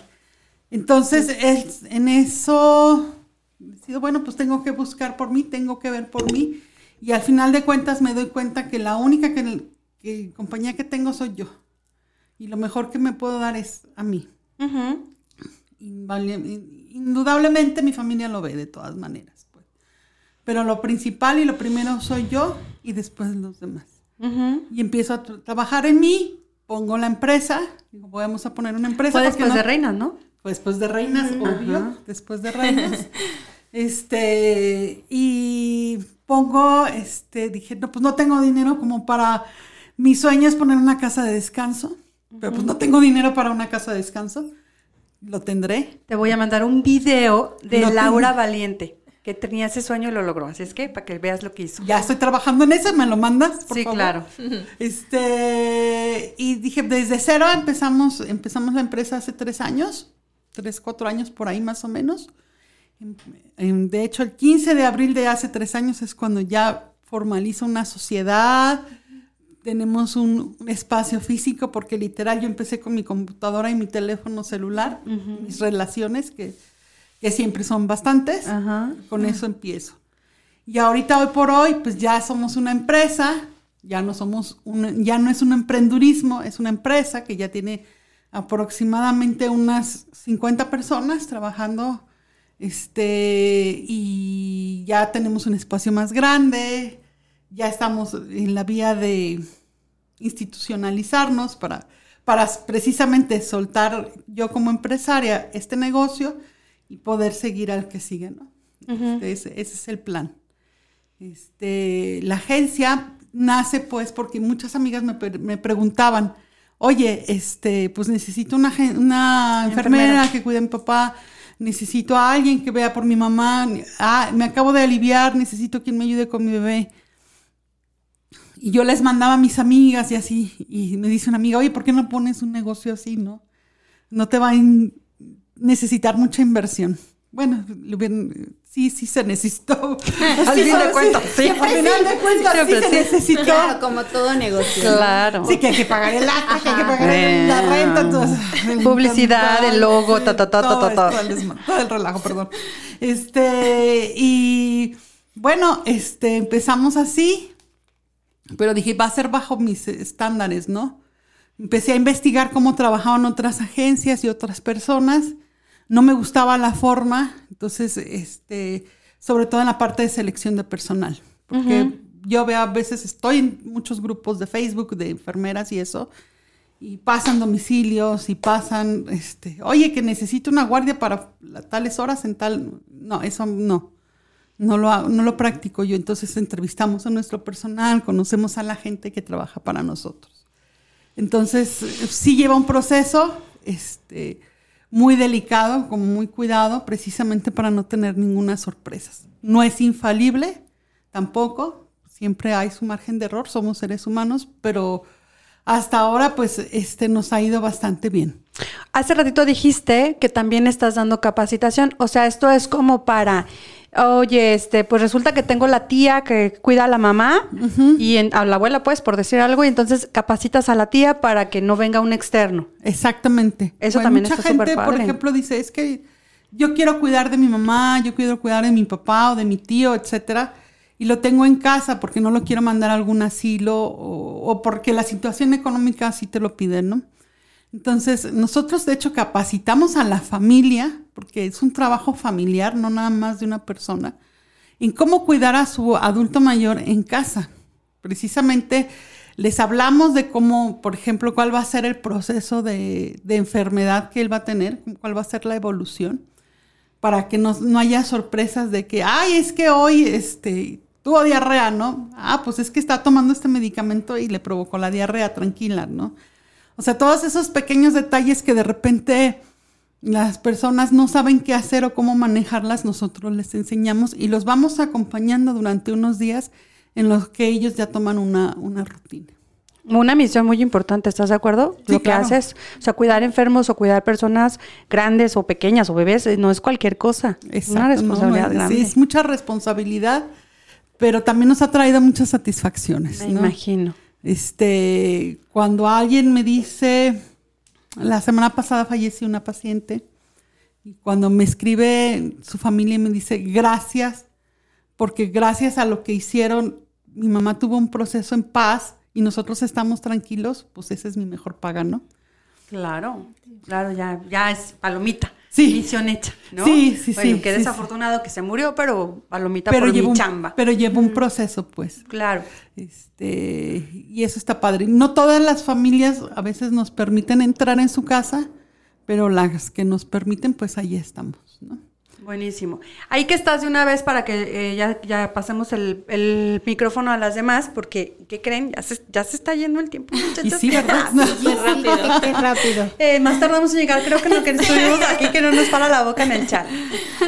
Entonces, es- en eso, bueno, pues tengo que buscar por mí, tengo que ver por mí, y al final de cuentas me doy cuenta que la única que compañía que tengo soy yo. Y lo mejor que me puedo dar es a mí. Indudablemente mi familia lo ve de todas maneras. pues. Pero lo principal y lo primero soy yo y después los demás. Y empiezo a tra- trabajar en mí, pongo la empresa, digo, vamos a poner una empresa. Fue después no- de Reinas, ¿no? pues después de reinas, obvio, después de reinas. [laughs] Este, y pongo, este, dije, no, pues no tengo dinero como para, mi sueño es poner una casa de descanso, pero pues no tengo dinero para una casa de descanso, lo tendré. Te voy a mandar un video de Laura tengo. Valiente, que tenía ese sueño y lo logró. Así es que para que veas lo que hizo. Ya estoy trabajando en eso, me lo mandas, por Sí, favor? claro. [laughs] Este, y dije, desde cero empezamos, empezamos la empresa hace tres años, tres, cuatro años por ahí más o menos. Em- em, De hecho, el 15 de abril de hace tres años es cuando ya formalizo una sociedad, tenemos un, espacio físico, porque literal yo empecé con mi computadora y mi teléfono celular, mis relaciones, que, que siempre son bastantes, con eso empiezo. Y ahorita, hoy por hoy, pues ya somos una empresa, ya no somos un, ya no es un emprendurismo, es una empresa que ya tiene aproximadamente unas 50 personas trabajando, este, y ya tenemos un espacio más grande, ya estamos en la vía de institucionalizarnos para, para precisamente soltar yo como empresaria este negocio y poder seguir al que sigue, ¿no? Este, ese, ese es el plan. Este, la agencia nace pues porque muchas amigas me, me preguntaban, oye, este, pues necesito una, una enfermera, Enfermera. que cuide a mi papá, necesito a alguien que vea por mi mamá, ah, me acabo de aliviar, necesito quien me ayude con mi bebé. Y yo les mandaba a mis amigas y así, y me dice una amiga, oye, ¿por qué no pones un negocio así, no? No te va a necesitar mucha inversión. Bueno, le hubieran- sí, sí se necesitó. [laughs] Al fin de cuentas, sí. Al final de cuentas, sí se necesitó. Claro, como todo negocio. Claro. Sí, que hay que pagar el acta, que hay que pagar la renta, entonces, publicidad, el logo, ta, ta, ta, ta, ta, todo el relajo, perdón. Este, y bueno, este, empezamos así, pero dije, va a ser bajo mis estándares, ¿no? Empecé a investigar cómo trabajaban otras agencias y otras personas. No me gustaba la forma, entonces, este, sobre todo en la parte de selección de personal, porque yo veo a veces, estoy en muchos grupos de Facebook de enfermeras y eso, y pasan domicilios y pasan, este, oye, que necesito una guardia para tales horas en tal, no, eso no, no lo, no lo practico yo. Entonces entrevistamos a nuestro personal, conocemos a la gente que trabaja para nosotros. Entonces, sí lleva un proceso este, muy delicado, como muy cuidado, precisamente para no tener ninguna sorpresa. No es infalible, tampoco, siempre hay su margen de error, somos seres humanos, pero hasta ahora pues este, nos ha ido bastante bien. Hace ratito dijiste que también estás dando capacitación. O sea, esto es como para, oye, este, pues resulta que tengo la tía que cuida a la mamá y en- a la abuela, pues, por decir algo, y entonces capacitas a la tía para que no venga un externo. Exactamente. Eso Hay también mucha está gente, por ejemplo, dice, es que yo quiero cuidar de mi mamá, yo quiero cuidar de mi papá o de mi tío, etcétera, y lo tengo en casa porque no lo quiero mandar a algún asilo o, o porque la situación económica así te lo pide, ¿no? Entonces, nosotros de hecho capacitamos a la familia, porque es un trabajo familiar, no nada más de una persona, en cómo cuidar a su adulto mayor en casa. Precisamente les hablamos de cómo, por ejemplo, cuál va a ser el proceso de, de enfermedad que él va a tener, cuál va a ser la evolución, para que no, no haya sorpresas de que, ay, es que hoy este, tuvo diarrea, ¿no? Ah, pues es que está tomando este medicamento y le provocó la diarrea, tranquila, ¿no? O sea, todos esos pequeños detalles que de repente las personas no saben qué hacer o cómo manejarlas, nosotros les enseñamos y los vamos acompañando durante unos días en los que ellos ya toman una, una rutina. Una misión muy importante, ¿estás de acuerdo? Sí, Lo que haces, o sea, cuidar enfermos o cuidar personas grandes o pequeñas o bebés, eh, no es cualquier cosa. es una responsabilidad Es- grande. Es mucha responsabilidad, pero también nos ha traído muchas satisfacciones. Me ¿no? imagino. Este, cuando alguien me dice, la semana pasada falleció una paciente, y cuando me escribe su familia y me dice, gracias, porque gracias a lo que hicieron, mi mamá tuvo un proceso en paz y nosotros estamos tranquilos, pues esa es mi mejor paga, ¿no? Claro, claro, ya, ya es palomita. Sí. Misión hecha, ¿no? Sí, sí, Bueno, sí, Qué sí, desafortunado que se murió, pero palomita Pero por llevo, mi un, chamba. pero llevo un proceso, pues. Claro. Este, y eso está padre. No todas las familias a veces nos permiten entrar en su casa, pero las que nos permiten, pues ahí estamos, ¿no? Buenísimo. Ahí que estás de una vez para que eh, ya, ya pasemos el, el micrófono a las demás, porque, ¿qué creen? Ya se, ya se está yendo el tiempo, muchachos. Y sí, ¿verdad? Qué rápido. Qué rápido. Eh, más tardamos en llegar, creo que lo que estuvimos aquí, que no nos para la boca en el chat.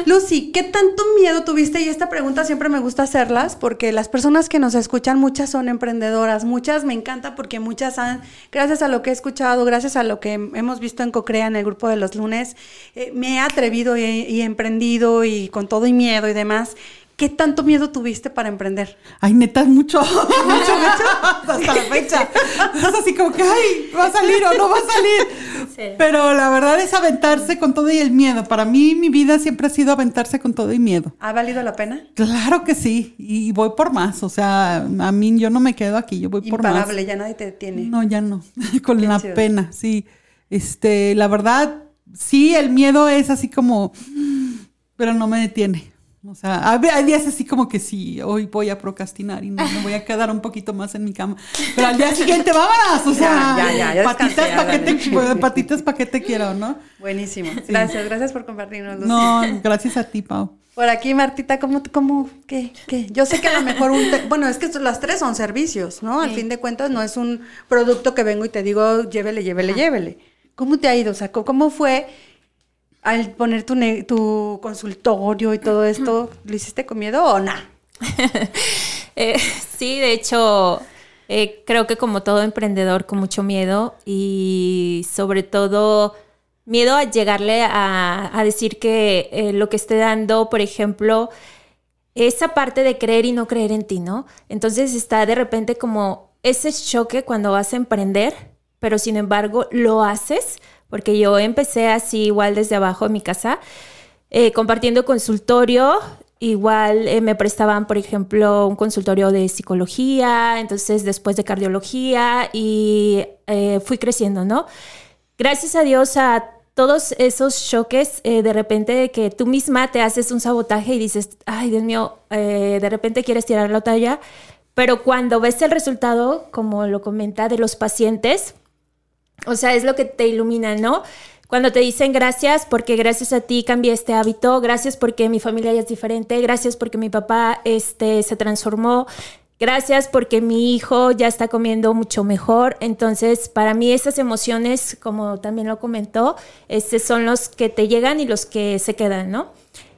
Lucy, ¿qué tanto miedo tuviste? Y esta pregunta siempre me gusta hacerlas, porque las personas que nos escuchan, muchas son emprendedoras, muchas me encanta porque muchas han, gracias a lo que he escuchado, gracias a lo que hemos visto en Cocrea, en el grupo de los lunes, eh, me he atrevido y, y emprendido y con todo y miedo y demás. ¿Qué tanto miedo tuviste para emprender? Ay, neta, [laughs] mucho. mucho, mucho. Hasta la fecha. Es así como que, ay, va a salir o no va a salir. Sí. Pero la verdad es aventarse con todo y el miedo. Para mí, mi vida siempre ha sido aventarse con todo y miedo. ¿Ha valido la pena? Claro que sí. Y voy por más. O sea, a mí yo no me quedo aquí, yo voy por más. Imparable, ya nadie te detiene. No, ya no. [laughs] Con Qué la chido. pena, sí. Este, la verdad, sí, el miedo es así como, pero no me detiene. O sea, hay, días así como que sí, hoy voy a procrastinar y no, me voy a quedar un poquito más en mi cama. Pero al día siguiente, vámonos. O sea, Ya, ya, ya, ya patitas para que te, hágale. bueno, patitas para que te quiero, ¿no? Buenísimo. Gracias, gracias por compartirnos. No, gracias a ti, Pau. Por aquí, Martita, ¿cómo, cómo, qué, qué? Yo sé que a lo mejor un, te- bueno, es que las tres son servicios, ¿no? Al fin de cuentas no es un producto que vengo y te digo, llévele, llévele, llévele. ¿Cómo te ha ido? O sea, ¿cómo- ¿cómo fue al poner tu, ne- tu consultorio y todo esto? [clears throat] ¿Lo hiciste con miedo o no? [laughs] Eh, sí, de hecho, eh, creo que como todo emprendedor con mucho miedo y sobre todo miedo a llegarle a, a decir que eh, lo que esté dando, por ejemplo, esa parte de creer y no creer en ti, ¿no? Entonces está de repente como ese choque cuando vas a emprender, pero sin embargo lo haces, porque yo empecé así igual desde abajo en mi casa, eh, compartiendo consultorio. Igual eh, me prestaban, por ejemplo, un consultorio de psicología, entonces después de cardiología y eh, fui creciendo, ¿no? Gracias a Dios a todos esos choques, de repente que tú misma te haces un sabotaje y dices, ay Dios mío, de repente quieres tirar la talla, pero cuando ves el resultado, como lo comenta, de los pacientes, o sea, es lo que te ilumina, ¿no? Cuando te dicen gracias porque gracias a ti cambié este hábito, gracias porque mi familia ya es diferente, gracias porque mi papá este, se transformó, gracias porque mi hijo ya está comiendo mucho mejor. Entonces, para mí esas emociones, como también lo comentó, este, son los que te llegan y los que se quedan, ¿no?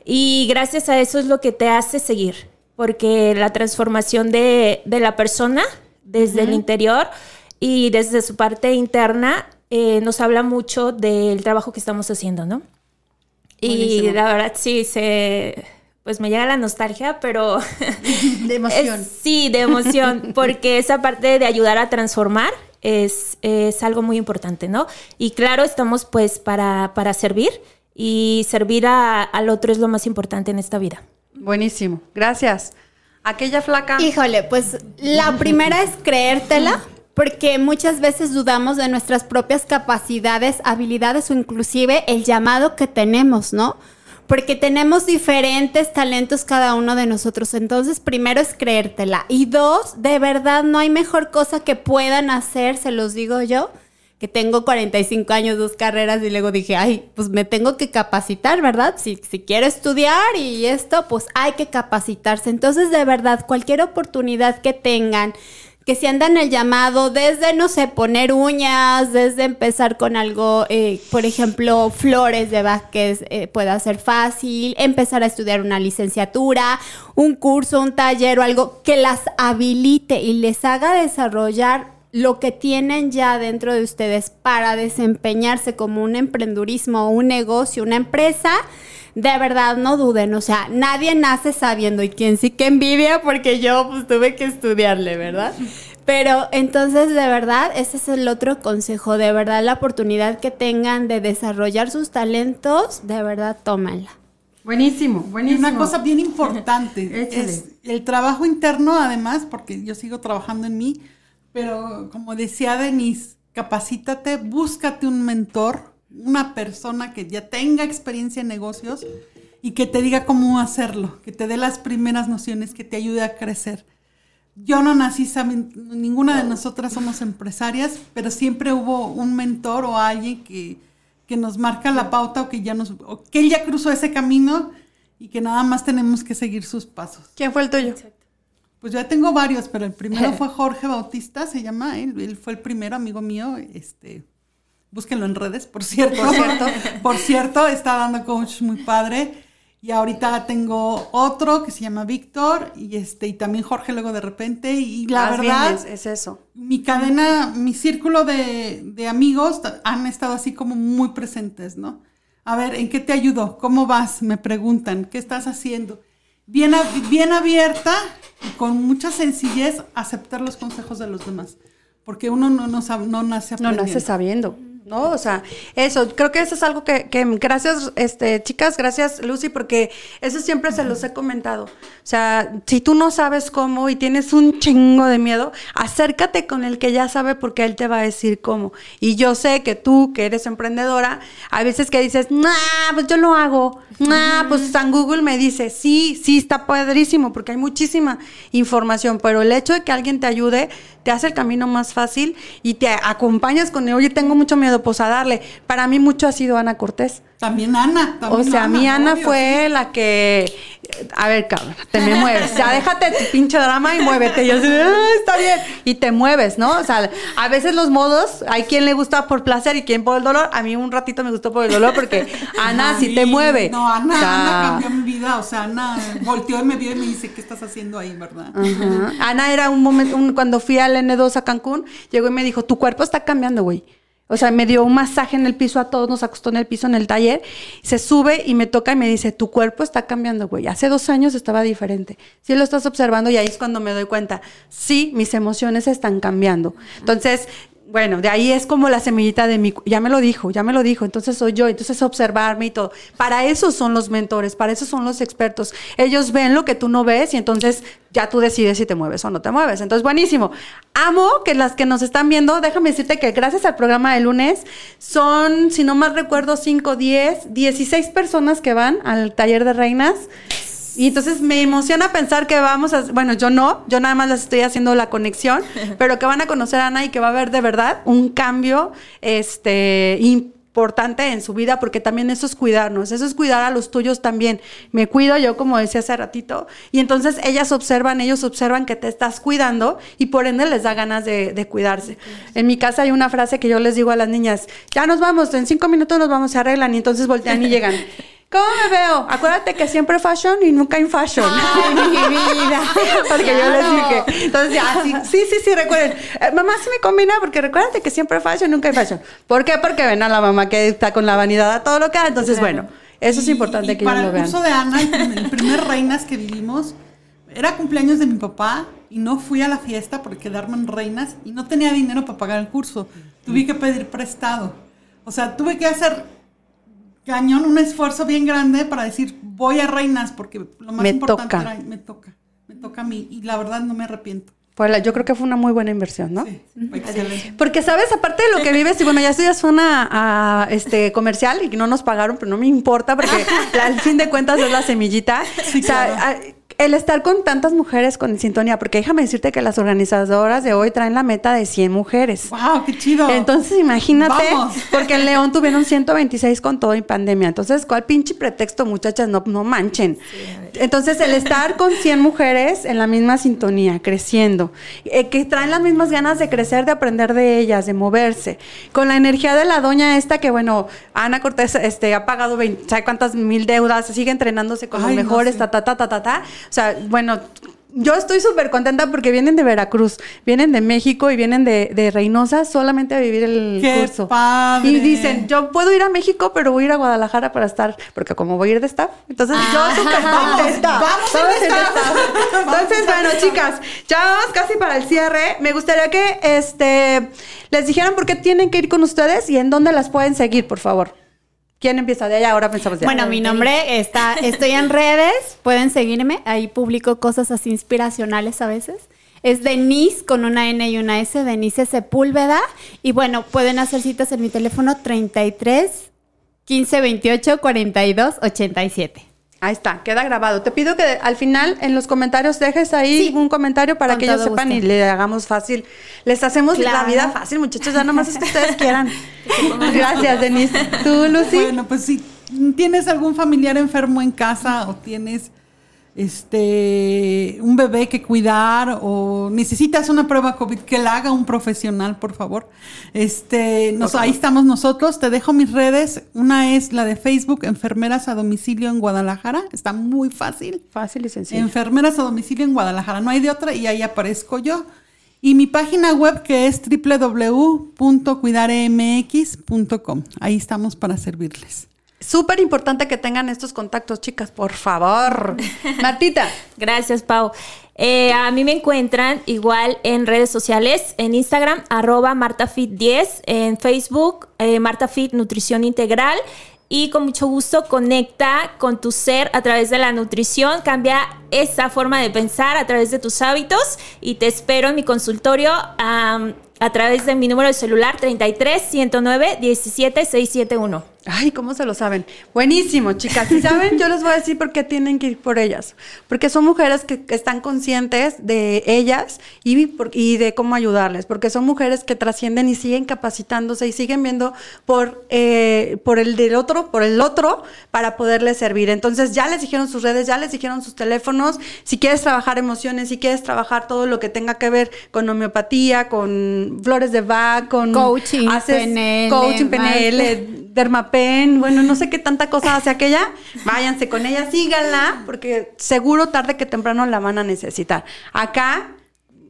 Y gracias a eso es lo que te hace seguir, porque la transformación de, de la persona desde el interior y desde su parte interna eh, nos habla mucho del trabajo que estamos haciendo, ¿no? Y Buenísimo. la verdad sí, se, pues me llega la nostalgia, pero [laughs] De [laughs] emoción. es- sí, de emoción, [laughs] porque esa parte de ayudar a transformar es, es algo muy importante, ¿no? Y claro, estamos pues para, para servir y servir a- al otro es lo más importante en esta vida. Buenísimo. Gracias. Aquella flaca. Híjole, pues la primera es creértela, porque muchas veces dudamos de nuestras propias capacidades, habilidades o inclusive el llamado que tenemos, ¿no? porque tenemos diferentes talentos cada uno de nosotros. Entonces, primero es creértela. Y dos, de verdad no hay mejor cosa que puedan hacer, se los digo yo, que tengo 45 años, dos carreras y luego dije, ay, pues me tengo que capacitar, ¿verdad? Si, si quiero estudiar y esto, pues hay que capacitarse. Entonces, de verdad, cualquier oportunidad que tengan, que si andan el llamado desde, no sé, poner uñas, desde empezar con algo, eh, por ejemplo, flores de Vázquez eh, pueda ser fácil, empezar a estudiar una licenciatura, un curso, un taller o algo que las habilite y les haga desarrollar lo que tienen ya dentro de ustedes para desempeñarse como un emprendurismo, un negocio, una empresa, de verdad no duden, o sea, nadie nace sabiendo y quien sí que envidia porque yo pues tuve que estudiarle, ¿verdad? Pero entonces, de verdad, ese es el otro consejo, de verdad la oportunidad que tengan de desarrollar sus talentos, de verdad tómenla. Buenísimo, buenísimo. Y una cosa bien importante [laughs] es el trabajo interno, además, porque yo sigo trabajando en mí, pero como decía Denise, capacítate, búscate un mentor, una persona que ya tenga experiencia en negocios y que te diga cómo hacerlo, que te dé las primeras nociones, que te ayude a crecer. Yo no nací, ninguna de nosotras somos empresarias, pero siempre hubo un mentor o alguien que, que nos marca la pauta o que ya nos, o que él ya cruzó ese camino y que nada más tenemos que seguir sus pasos. ¿Quién fue el tuyo? Pues ya tengo varios, pero el primero [laughs] fue Jorge Bautista, se llama, él, él fue el primero amigo mío, este, búsquenlo en redes, por cierto. Por cierto, [laughs] por cierto está dando coach muy padre. Y ahorita tengo otro que se llama Víctor y este y también Jorge luego de repente y la verdad es, eso. Mi cadena, mi círculo de, de, amigos han estado así como muy presentes, ¿no? A ver, ¿en qué te ayudo? ¿Cómo vas? Me preguntan, ¿qué estás haciendo? bien, bien abierta y con mucha sencillez aceptar los consejos de los demás. Porque uno no, no, no nace aprendiendo. No nace sabiendo. ¿No? O sea, eso, creo que eso es algo que, que, gracias, este, chicas, gracias Lucy, porque eso siempre se los he comentado. O sea, si tú no sabes cómo y tienes un chingo de miedo, acércate con el que ya sabe porque él te va a decir cómo. Y yo sé que tú, que eres emprendedora, a veces que dices, nah, pues yo lo hago, nah, pues San Google me dice, sí, sí, está padrísimo, porque hay muchísima información, pero el hecho de que alguien te ayude, te hace el camino más fácil y te acompañas con, oye, tengo mucho miedo, pues a darle. Para mí mucho ha sido Ana Cortés. También Ana. o sea, a mi Ana fue la que, a ver, cabrón, te me mueves. Ya déjate tu pinche drama y muévete. Y yo así, ah, está bien. Y te mueves, ¿no? O sea, a veces los modos, hay quien le gusta por placer y quien por el dolor. A mí un ratito me gustó por el dolor porque [laughs] Ana sí te mueve. No, Ana, Ana cambió mi vida. O sea, Ana volteó y me vio y me dice, ¿qué estás haciendo ahí, verdad? Ana era un momento, cuando fui al N2 a Cancún, llegó y me dijo, tu cuerpo está cambiando, güey. O sea, me dio un masaje en el piso a todos, nos acostó en el piso en el taller. Se sube y me toca y me dice, tu cuerpo está cambiando, güey. Hace dos años estaba diferente. Sí lo estás observando y ahí es cuando me doy cuenta. Sí, mis emociones están cambiando. Entonces, bueno, de ahí es como la semillita de mi, ya me lo dijo, ya me lo dijo, entonces soy yo, entonces observarme y todo. Para eso son los mentores, para eso son los expertos. Ellos ven lo que tú no ves y entonces ya tú decides si te mueves o no te mueves. Entonces, buenísimo. Amo que las que nos están viendo, déjame decirte que gracias al programa de lunes son, si no mal recuerdo, 5, 10, 16 personas que van al taller de reinas. Y entonces me emociona pensar que vamos a, bueno, yo no, yo nada más les estoy haciendo la conexión, [laughs] pero que van a conocer a Ana y que va a haber de verdad un cambio este, importante en su vida, porque también eso es cuidarnos, eso es cuidar a los tuyos también. Me cuido yo, como decía hace ratito, y entonces ellas observan, ellos observan que te estás cuidando y por ende les da ganas de, de cuidarse. En mi casa hay una frase que yo les digo a las niñas, ya nos vamos, en cinco minutos nos vamos, se arreglan y entonces voltean y llegan. [laughs] ¿Cómo me veo? Acuérdate que siempre fashion y nunca in fashion. Ay, mi vida. [laughs] porque yo les dije. Entonces, ya, sí, sí, sí, recuerden. Eh, mamá sí me combina porque recuérdate que siempre fashion, nunca in fashion. ¿Por qué? Porque ven a la mamá que está con la vanidad a todo lo que da. Entonces, bueno, eso es importante que para lo vean. el curso de Ana, el primer Reinas que vivimos, era cumpleaños de mi papá y no fui a la fiesta porque quedarme en Reinas y no tenía dinero para pagar el curso. Tuve que pedir prestado. O sea, tuve que hacer cañón, un esfuerzo bien grande para decir, voy a reinas, porque lo más Me importante toca. era, me toca, me toca a mí, y la verdad no me arrepiento. Pues yo creo que fue una muy buena inversión, ¿no? Sí, excelente. Porque, ¿sabes? Aparte de lo que vives, y bueno, ya esto ya suena a, este comercial y no nos pagaron, pero no me importa porque [laughs] al fin de cuentas es la semillita. o sea, el estar con tantas mujeres con sintonía, porque déjame decirte que las organizadoras de hoy traen la meta de 100 mujeres. ¡Wow! ¡Qué chido! Entonces, imagínate, [laughs] porque en León tuvieron 126 con todo y pandemia. Entonces, ¿cuál pinche pretexto, muchachas? No, no manchen. Entonces, el estar con 100 mujeres en la misma sintonía, creciendo, eh, que traen las mismas ganas de crecer, de aprender de ellas, de moverse, con la energía de la doña esta que, bueno, Ana Cortés este, ha pagado 20, ¿sabe cuántas mil deudas? Sigue entrenándose con los mejores, ta, ta, ta, ta, ta, ta. O sea, bueno, yo estoy súper contenta porque vienen de Veracruz, vienen de México y vienen de, Reynosa solamente a vivir el Qué curso. Padre. Y dicen, yo puedo ir a México, pero voy a ir a Guadalajara para estar, porque como voy a ir de staff, entonces yo Ah, súper contenta. Vamos Todos en en staff. staff. Entonces, bueno, chicas, ya vamos casi para el cierre. Me gustaría que este les dijeran por qué tienen que ir con ustedes y en dónde las pueden seguir, por favor. ¿Quién empieza de allá? Ahora pensamos de Bueno, mi nombre está, estoy en redes, pueden seguirme, ahí publico cosas así inspiracionales a veces. Es Denise con una N y una S, Denise Sepúlveda. Y bueno, pueden hacer citas en mi teléfono 33 15 28 42 87. Ahí está, queda grabado. Te pido que al final en los comentarios dejes ahí Sí, un comentario para que ellos sepan gusto. y le hagamos fácil. Les hacemos la vida fácil, muchachos, ya nomás es que ustedes [laughs] quieran. Gracias, Denise. ¿Tú, Lucy? Bueno, pues si tienes algún familiar enfermo en casa o tienes este un bebé que cuidar o necesitas una prueba COVID que la haga un profesional, por favor. Este, nos, ahí estamos nosotros. Te dejo mis redes. Una es la de Facebook, Enfermeras a Domicilio en Guadalajara. Está muy fácil. Fácil y sencillo. Enfermeras a domicilio en Guadalajara. No hay de otra y ahí aparezco yo. Y mi página web que es www.cuidaremx.com. Ahí estamos para servirles. Súper importante que tengan estos contactos, chicas, por favor. [laughs] Martita. Gracias, Pau. Eh, a mí me encuentran igual en redes sociales, en Instagram, arroba MartaFit10, en Facebook, eh, MartaFit Nutrición Integral. Y con mucho gusto conecta con tu ser a través de la nutrición, cambia esa forma de pensar a través de tus hábitos y te espero en mi consultorio a través de mi número de celular 33 109 17 671. Ay, ¿cómo se lo saben? Buenísimo, chicas. Si saben, yo les voy a decir por qué tienen que ir por ellas. Porque son mujeres que, que están conscientes de ellas y, por- y de cómo ayudarles. Porque son mujeres que trascienden y siguen capacitándose y siguen viendo por, eh, por el del otro, por el otro, para poderles servir. Entonces, ya les dijeron sus redes, ya les dijeron sus teléfonos. Si quieres trabajar emociones, si quieres trabajar todo lo que tenga que ver con homeopatía, con flores de Bach, con Coaching, PNL, coaching. PNL, Dermapen, bueno, no sé qué tanta cosa hace aquella, váyanse con ella, síganla, porque seguro tarde que temprano la van a necesitar. Acá,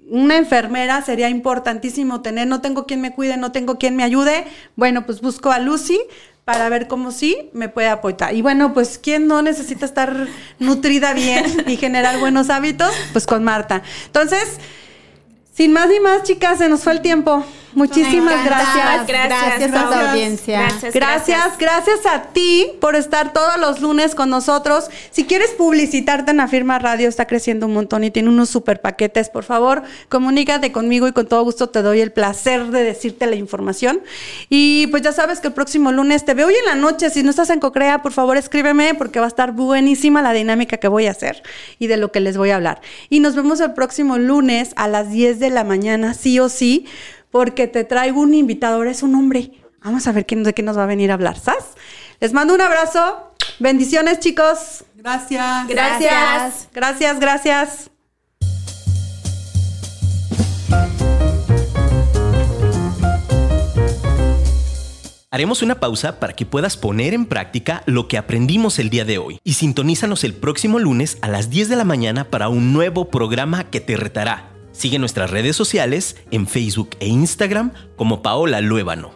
una enfermera sería importantísimo tener, no tengo quien me cuide, no tengo quien me ayude, bueno, pues busco a Lucy para ver cómo sí me puede apoyar. Y bueno, pues ¿quién no necesita estar nutrida bien y generar buenos hábitos? Pues con Marta. Entonces, sin más ni más, chicas, se nos fue el tiempo. Muchísimas Encantadas. gracias. Gracias a tu Gracias. audiencia. Gracias. Gracias, gracias a ti por estar todos los lunes con nosotros. Si quieres publicitarte en Afirma Radio, está creciendo un montón y tiene unos super paquetes. Por favor, comunícate conmigo y con todo gusto te doy el placer de decirte la información. Y pues ya sabes que el próximo lunes te veo hoy en la noche. Si no estás en Cocrea, por favor escríbeme porque va a estar buenísima la dinámica que voy a hacer y de lo que les voy a hablar. Y nos vemos el próximo lunes a las 10 de la mañana, sí o sí, porque te traigo un invitado. Ahora es un hombre. Vamos a ver quién, de qué nos va a venir a hablar, ¿sabes? Les mando un abrazo. Bendiciones, chicos. Gracias. Gracias. Gracias, gracias. Haremos una pausa para que puedas poner en práctica lo que aprendimos el día de hoy y sintonízanos el próximo lunes a las 10 de la mañana para un nuevo programa que te retará. Sigue nuestras redes sociales en Facebook e Instagram como Paola Luébano.